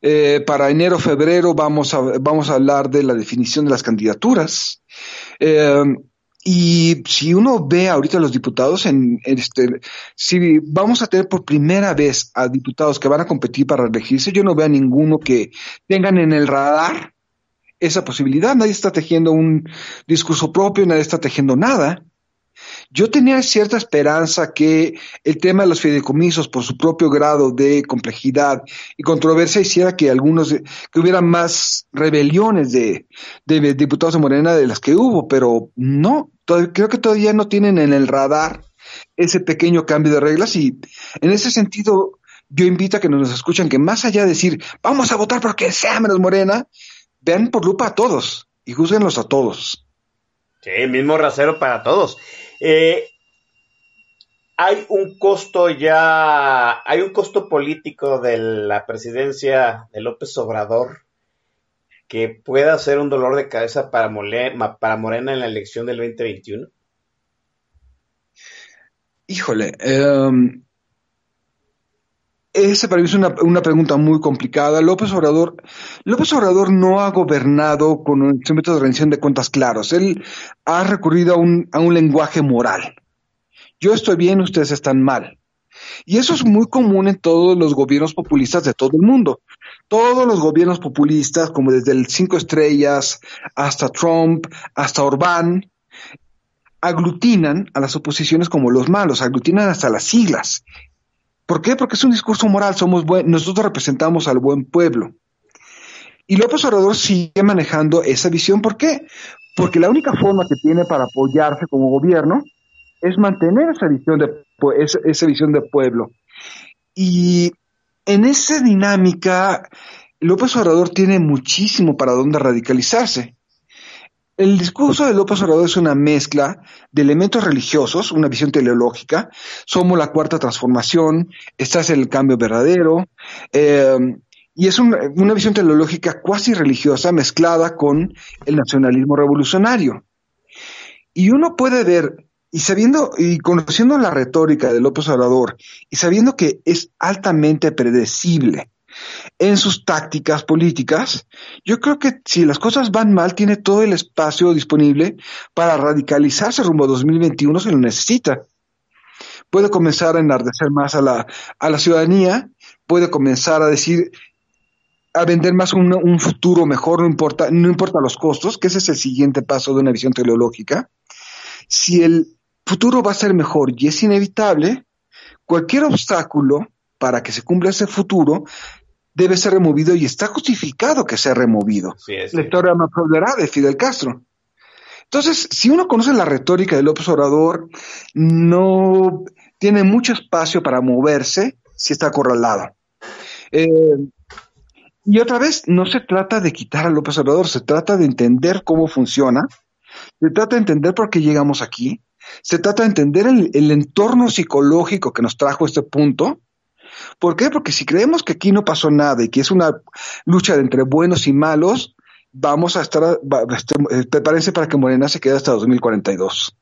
Eh, para enero, febrero vamos a, vamos a hablar de la definición de las candidaturas. Eh, y si uno ve ahorita los diputados, en este, si vamos a tener por primera vez a diputados que van a competir para elegirse, yo no veo a ninguno que tengan en el radar esa posibilidad. Nadie está tejiendo un discurso propio, nadie está tejiendo nada. Yo tenía cierta esperanza que el tema de los fideicomisos, por su propio grado de complejidad y controversia, hiciera que algunos, que hubiera más rebeliones de, diputados de Morena de las que hubo, pero no, creo que todavía no tienen en el radar ese pequeño cambio de reglas y en ese sentido yo invito a que nos escuchen que más allá de decir vamos a votar porque sea menos Morena, vean por lupa a todos y juzguenlos a todos.
Sí, mismo rasero para todos. Eh, hay un costo ya, hay un costo político de la presidencia de López Obrador que pueda ser un dolor de cabeza para Morena en la elección del 2021.
Híjole, em, esa para mí es una, pregunta muy complicada. López Obrador, López Obrador no ha gobernado con un instrumento de rendición de cuentas claros. Él ha recurrido a un, a un lenguaje moral. Yo estoy bien, ustedes están mal. Y eso es muy común en todos los gobiernos populistas de todo el mundo. Todos los gobiernos populistas, como desde el Cinco Estrellas hasta Trump, hasta Orbán, aglutinan a las oposiciones como los malos, aglutinan hasta las siglas. ¿Por qué? Porque es un discurso moral, somos buen- nosotros representamos al buen pueblo. Y López Obrador sigue manejando esa visión. ¿Por qué? Porque la única forma que tiene para apoyarse como gobierno es mantener esa visión de, esa visión de pueblo. Y en esa dinámica, López Obrador tiene muchísimo para dónde radicalizarse. El discurso de López Obrador es una mezcla de elementos religiosos, una visión teleológica, somos la cuarta transformación, estás en el cambio verdadero, eh, y es un- una visión teleológica cuasi religiosa mezclada con el nacionalismo revolucionario. Y uno puede ver, y sabiendo, y conociendo la retórica de López Obrador, y sabiendo que es altamente predecible en sus tácticas políticas, yo creo que si las cosas van mal, tiene todo el espacio disponible para radicalizarse rumbo a 2021 si lo necesita. Puede comenzar a enardecer más a la, a la ciudadanía, puede comenzar a decir, a vender más un, futuro mejor, no importa, no importa los costos, que ese es el siguiente paso de una visión teleológica. Si el futuro va a ser mejor y es inevitable, cualquier obstáculo para que se cumpla ese futuro debe ser removido y está justificado que sea removido.
Sí,
La historia me hablará de Fidel Castro. Entonces, si uno conoce la retórica de López Obrador, no tiene mucho espacio para moverse si está acorralado. Eh, y otra vez, no se trata de quitar a López Obrador, se trata de entender cómo funciona, se trata de entender por qué llegamos aquí, se trata de entender el, el entorno psicológico que nos trajo a este punto. ¿Por qué? Porque si creemos que aquí no pasó nada y que es una lucha entre buenos y malos, vamos a estar, va- este, eh, prepárense para que Morena se quede hasta 2042.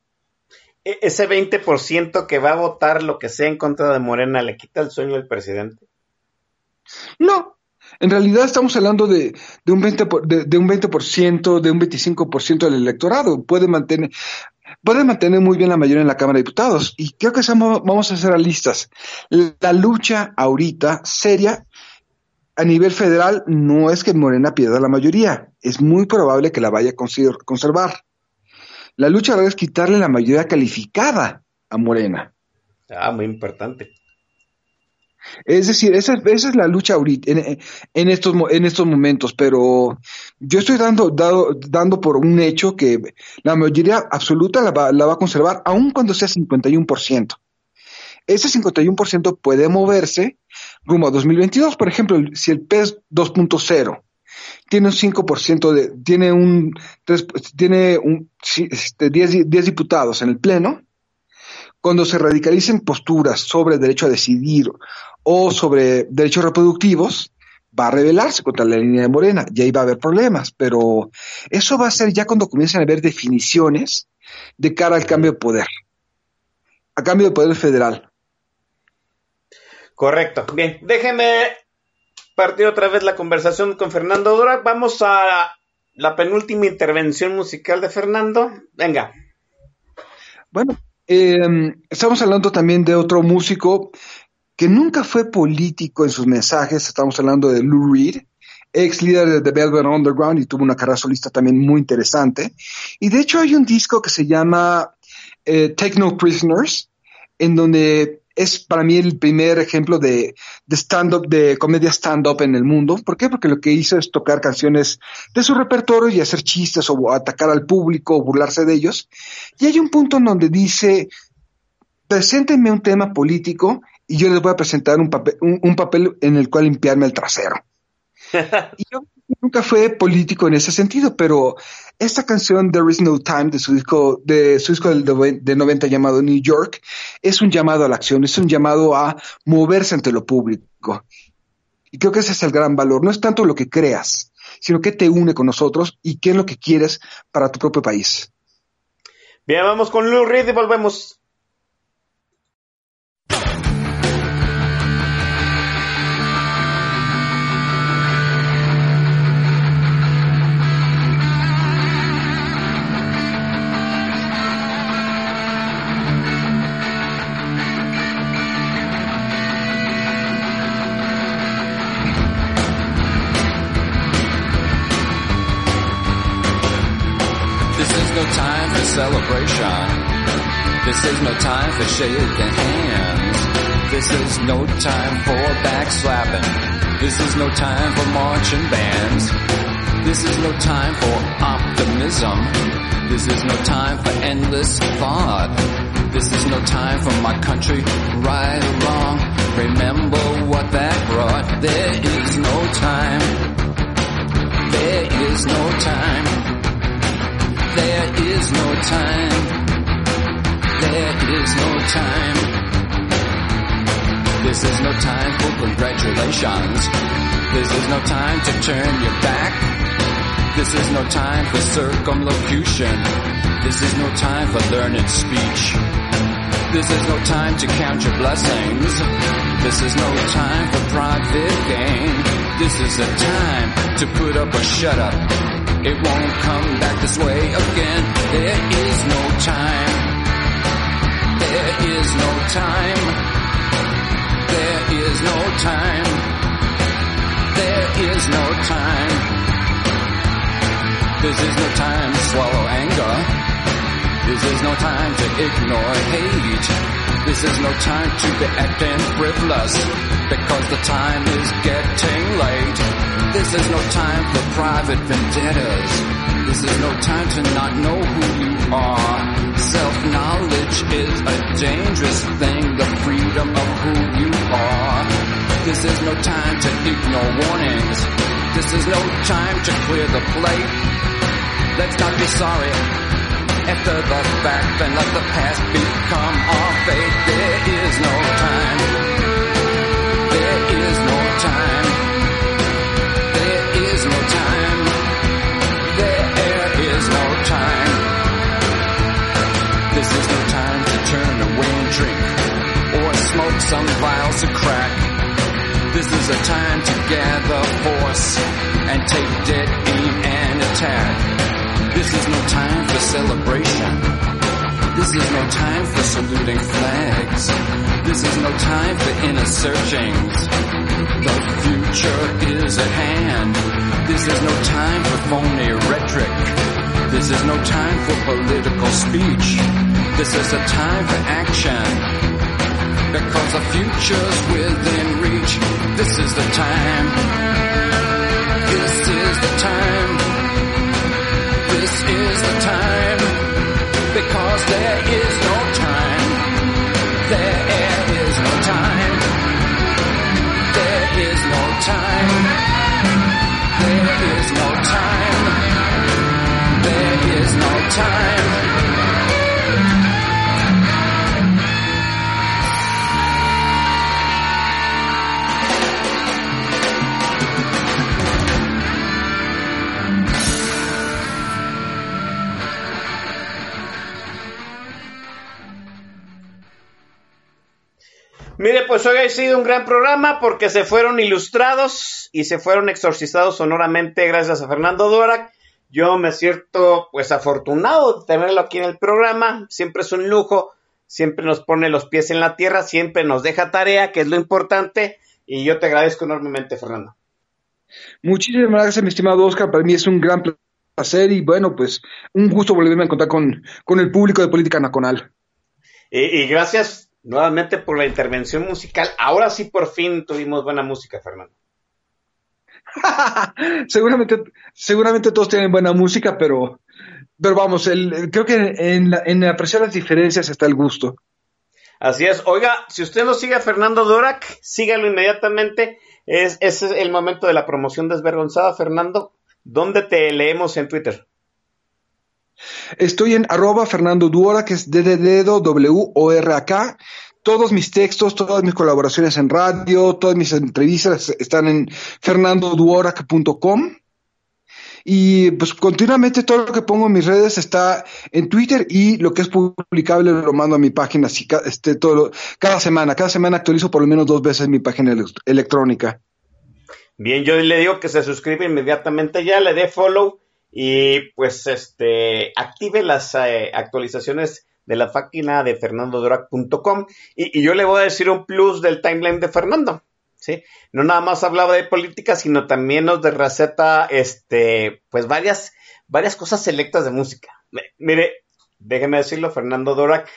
E- Ese 20% que va a votar lo que sea en contra de Morena le quita el sueño al presidente.
No, en realidad estamos hablando de, de un 20%, por- de, de un 20%, de un 25% del electorado. Puede mantener, puede mantener muy bien la mayoría en la Cámara de Diputados. Y creo que vamos a ser realistas. La lucha ahorita seria a nivel federal no es que Morena pierda la mayoría. Es muy probable que la vaya a conservar. La lucha ahora es quitarle la mayoría calificada a Morena.
Ah, muy importante.
Es decir, esa, es la lucha ahorita, en, estos, en estos momentos, pero yo estoy dando, dado- dando por un hecho que la mayoría absoluta la va, la va a conservar, aun cuando sea 51%. Ese 51% puede moverse rumbo a 2022. Por ejemplo, el- si el PES 2.0 tiene un 5% de, tiene un, tiene un, este, 10, di- 10 diputados en el Pleno, cuando se radicalicen posturas sobre derecho a decidir o sobre derechos reproductivos, va a rebelarse contra la línea de Morena y ahí va a haber problemas, pero eso va a ser ya cuando comiencen a haber definiciones de cara al cambio de poder, a cambio de poder federal.
Correcto. Bien, déjeme partir otra vez la conversación con Fernando Dora. Vamos a la penúltima intervención musical de Fernando. Venga.
Bueno, eh, estamos hablando también de otro músico que nunca fue político en sus mensajes, estamos hablando de Lou Reed, ex líder de The Velvet Underground y tuvo una carrera solista también muy interesante. Y de hecho hay un disco que se llama eh, Techno Prisoners, en donde es para mí el primer ejemplo de, de stand-up, de comedia stand-up en el mundo. ¿Por qué? Porque lo que hizo es tocar canciones de su repertorio y hacer chistes o atacar al público o burlarse de ellos. Y hay un punto en donde dice, preséntenme un tema político y yo les voy a presentar un papel, un, un papel en el cual limpiarme el trasero. (laughs) y yo nunca fue político en ese sentido, pero esta canción There Is No Time de su disco de su disco del de 90 llamado New York es un llamado a la acción, es un llamado a moverse ante lo público. Y creo que ese es el gran valor, no es tanto lo que creas, sino qué te une con nosotros y qué es lo que quieres para tu propio país.
Bien, vamos con Lou Reed y volvemos.
No time for celebration. This is no time for shaking hands. This is no time for backslapping. This is no time for marching bands. This is no time for optimism. This is no time for endless thought. This is no time for my country right wrong. Remember what that brought. There is no time. There is no time. There is no time. There is no time. This is no time for congratulations. This is no time to turn your back. This is no time for circumlocution. This is no time for learned speech. This is no time to count your blessings. This is no time for private gain. This is a time to put up or shut up. It won't come back this way again. There is no time. There is no time. There is no time. There is no time. This is no time to swallow anger. This is no time to ignore hate. This is no time to be acting frivolous because the time is getting late. This is no time for private vendettas. This is no time to not know who you are. Self-knowledge is a dangerous thing, the freedom of who you are. This is no time to ignore warnings. This is no time to clear the plate. Let's not be sorry after the fact and let the past become our fate. There is no time. There is no time. There is no time. There is no time. This is no time to turn away and drink or smoke some vials of crack. This is a time to gather force and take dead aim and attack. This is no time for celebration. This is no time for saluting flags. This is no time for inner searchings. The future is at hand. This is no time for phony rhetoric. This is no time for political speech. This is a time for action. Because the future's within reach. This is the time.
Pues hoy ha sido un gran programa porque se fueron ilustrados y se fueron exorcizados sonoramente gracias a Fernando Dorak. Yo me siento pues afortunado de tenerlo aquí en el programa. Siempre es un lujo, siempre nos pone los pies en la tierra, siempre nos deja tarea, que es lo importante. Y yo te agradezco enormemente, Fernando.
Muchísimas gracias, mi estimado Oscar. Para mí es un gran placer y bueno, pues un gusto volverme a encontrar con, con el público de Política Nacional.
Y, y gracias nuevamente por la intervención musical. Ahora sí por fin tuvimos buena música, Fernando. (laughs)
seguramente, seguramente todos tienen buena música, pero, pero vamos, el, creo que en, la- en apreciar las diferencias está el gusto.
Así es. Oiga, si usted no sigue a Fernando Dorak, sígalo inmediatamente. Es, ese es el momento de la promoción desvergonzada, Fernando. ¿Dónde te leemos en Twitter?
Estoy en arroba Fernando Duora, que es w o r a k. Todos mis textos, todas mis colaboraciones en radio, todas mis entrevistas están en fernandoduorac.com. Y pues continuamente todo lo que pongo en mis redes está en Twitter y lo que es publicable lo mando a mi página este, todo cada semana. Cada semana actualizo por lo menos dos veces mi página ele- electrónica.
Bien, yo le digo que se suscribe inmediatamente ya, le dé follow y pues este active las eh, actualizaciones de la página de fernandodorac.com y, y yo le voy a decir un plus del timeline de Fernando. ¿sí? No nada más hablaba de política, sino también nos de receta, este, pues varias, varias cosas selectas de música. Mire, déjeme decirlo, Fernando Dorak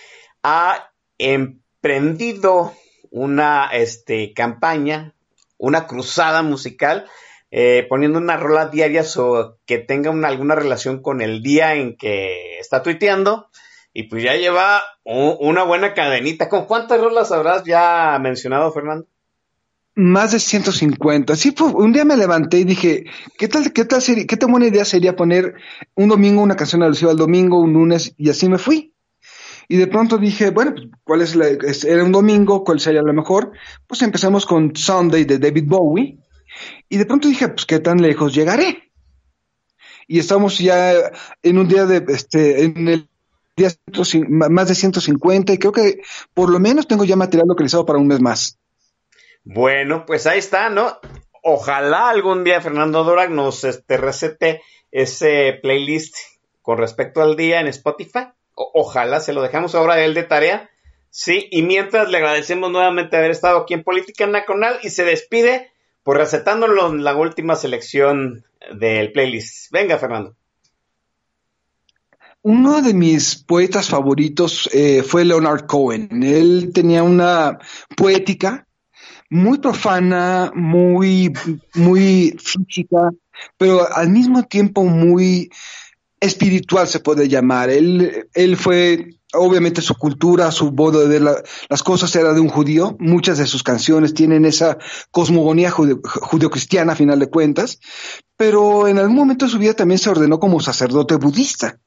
ha emprendido una, este, campaña, una cruzada musical, eh, poniendo una rola diaria so que tenga una- alguna relación con el día en que está tuiteando. Y pues ya lleva una buena cadenita. ¿Con cuántas rolas habrás ya mencionado, Fernando?
Más de 150. Sí, un día me levanté y dije, ¿qué tal, qué tal sería, qué tan buena idea sería poner un domingo una canción alusiva al domingo, un lunes, y así me fui. Y de pronto dije, bueno, pues, ¿cuál es la, era un domingo, cuál sería la mejor? Pues empezamos con Sunday de David Bowie. Y de pronto dije, pues, ¿qué tan lejos llegaré? Y estamos ya en un día de, este, en el día 100, más de 150, y creo que por lo menos tengo ya material localizado para un mes más.
Bueno, pues ahí está, ¿no? Ojalá algún día Fernando Dorak nos este, recete ese playlist con respecto al día en Spotify. Ojalá se lo dejamos ahora a él de tarea. Sí, y mientras le agradecemos nuevamente haber estado aquí en Política Nacional y se despide por recetándonos la última selección del playlist. Venga, Fernando.
Uno de mis poetas favoritos eh, fue Leonard Cohen. Él tenía una poética muy profana, muy, muy física, pero al mismo tiempo muy espiritual se puede llamar. Él, él fue, obviamente su cultura, su modo de ver la- las cosas era de un judío. Muchas de sus canciones tienen esa cosmogonía jude- judeocristiana a final de cuentas, pero en algún momento de su vida también se ordenó como sacerdote budista.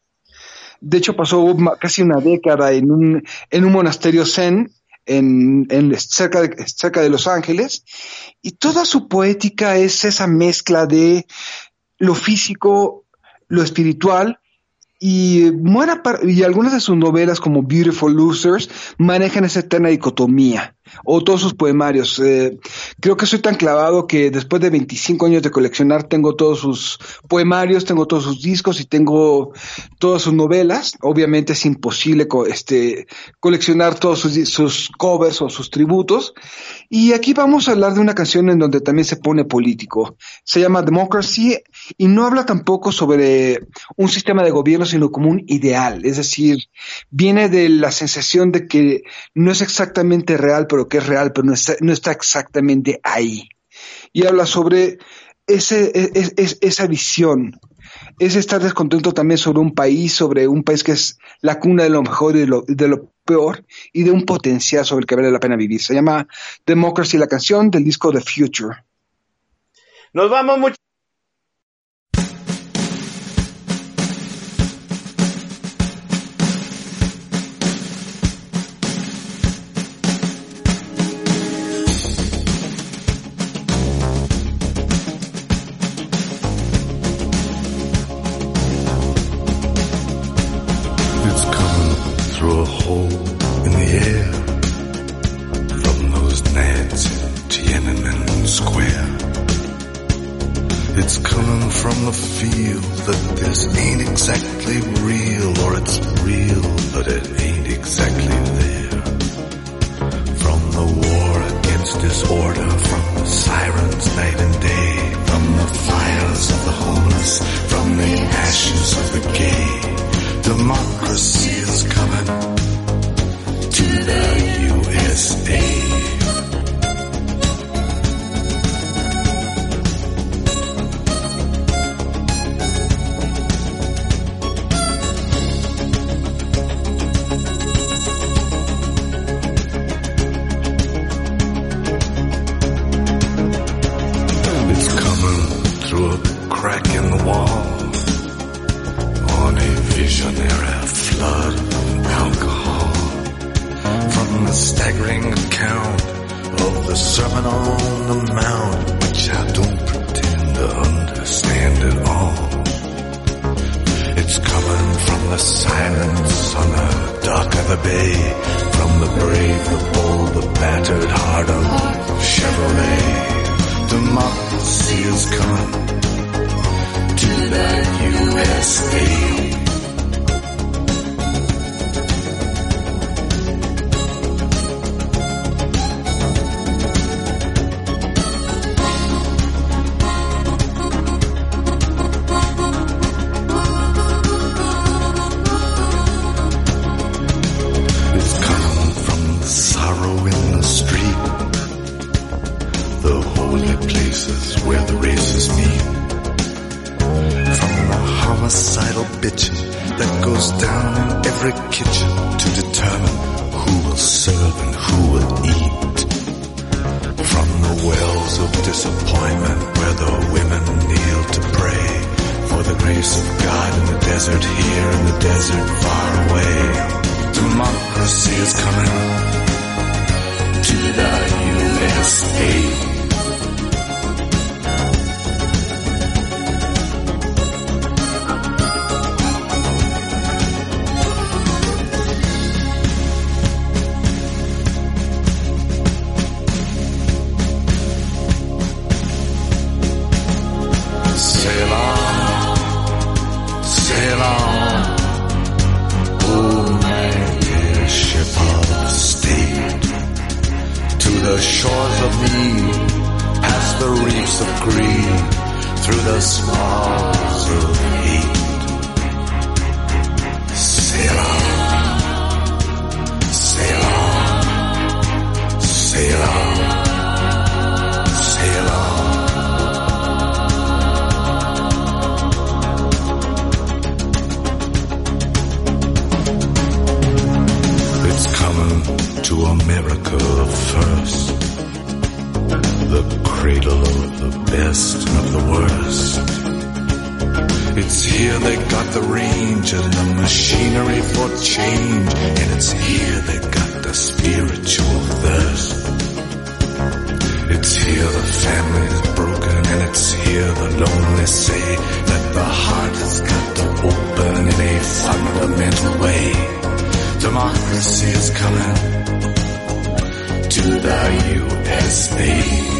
De hecho, pasó casi una década en un, en un monasterio zen en, en- cerca, de, cerca de Los Ángeles y toda su poética es esa mezcla de lo físico, lo espiritual y, buena par- y algunas de sus novelas como Beautiful Losers manejan esa eterna dicotomía o todos sus poemarios. Eh, creo que soy tan clavado que después de 25 años de coleccionar tengo todos sus poemarios, tengo todos sus discos y tengo todas sus novelas. Obviamente es imposible este, coleccionar todos sus, sus covers o sus tributos. Y aquí vamos a hablar de una canción en donde también se pone político. Se llama Democracy y no habla tampoco sobre un sistema de gobierno, sino como un ideal. Es decir, viene de la sensación de que no es exactamente real, que es real, pero no está, no está exactamente ahí. Y habla sobre ese, es- es- esa visión. Es estar descontento también sobre un país, sobre un país que es la cuna de lo mejor y de lo, de lo peor, y de un potencial sobre el que vale la pena vivir. Se llama Democracy, la canción del disco The Future.
Nos vamos.
Democracy is coming to the USA.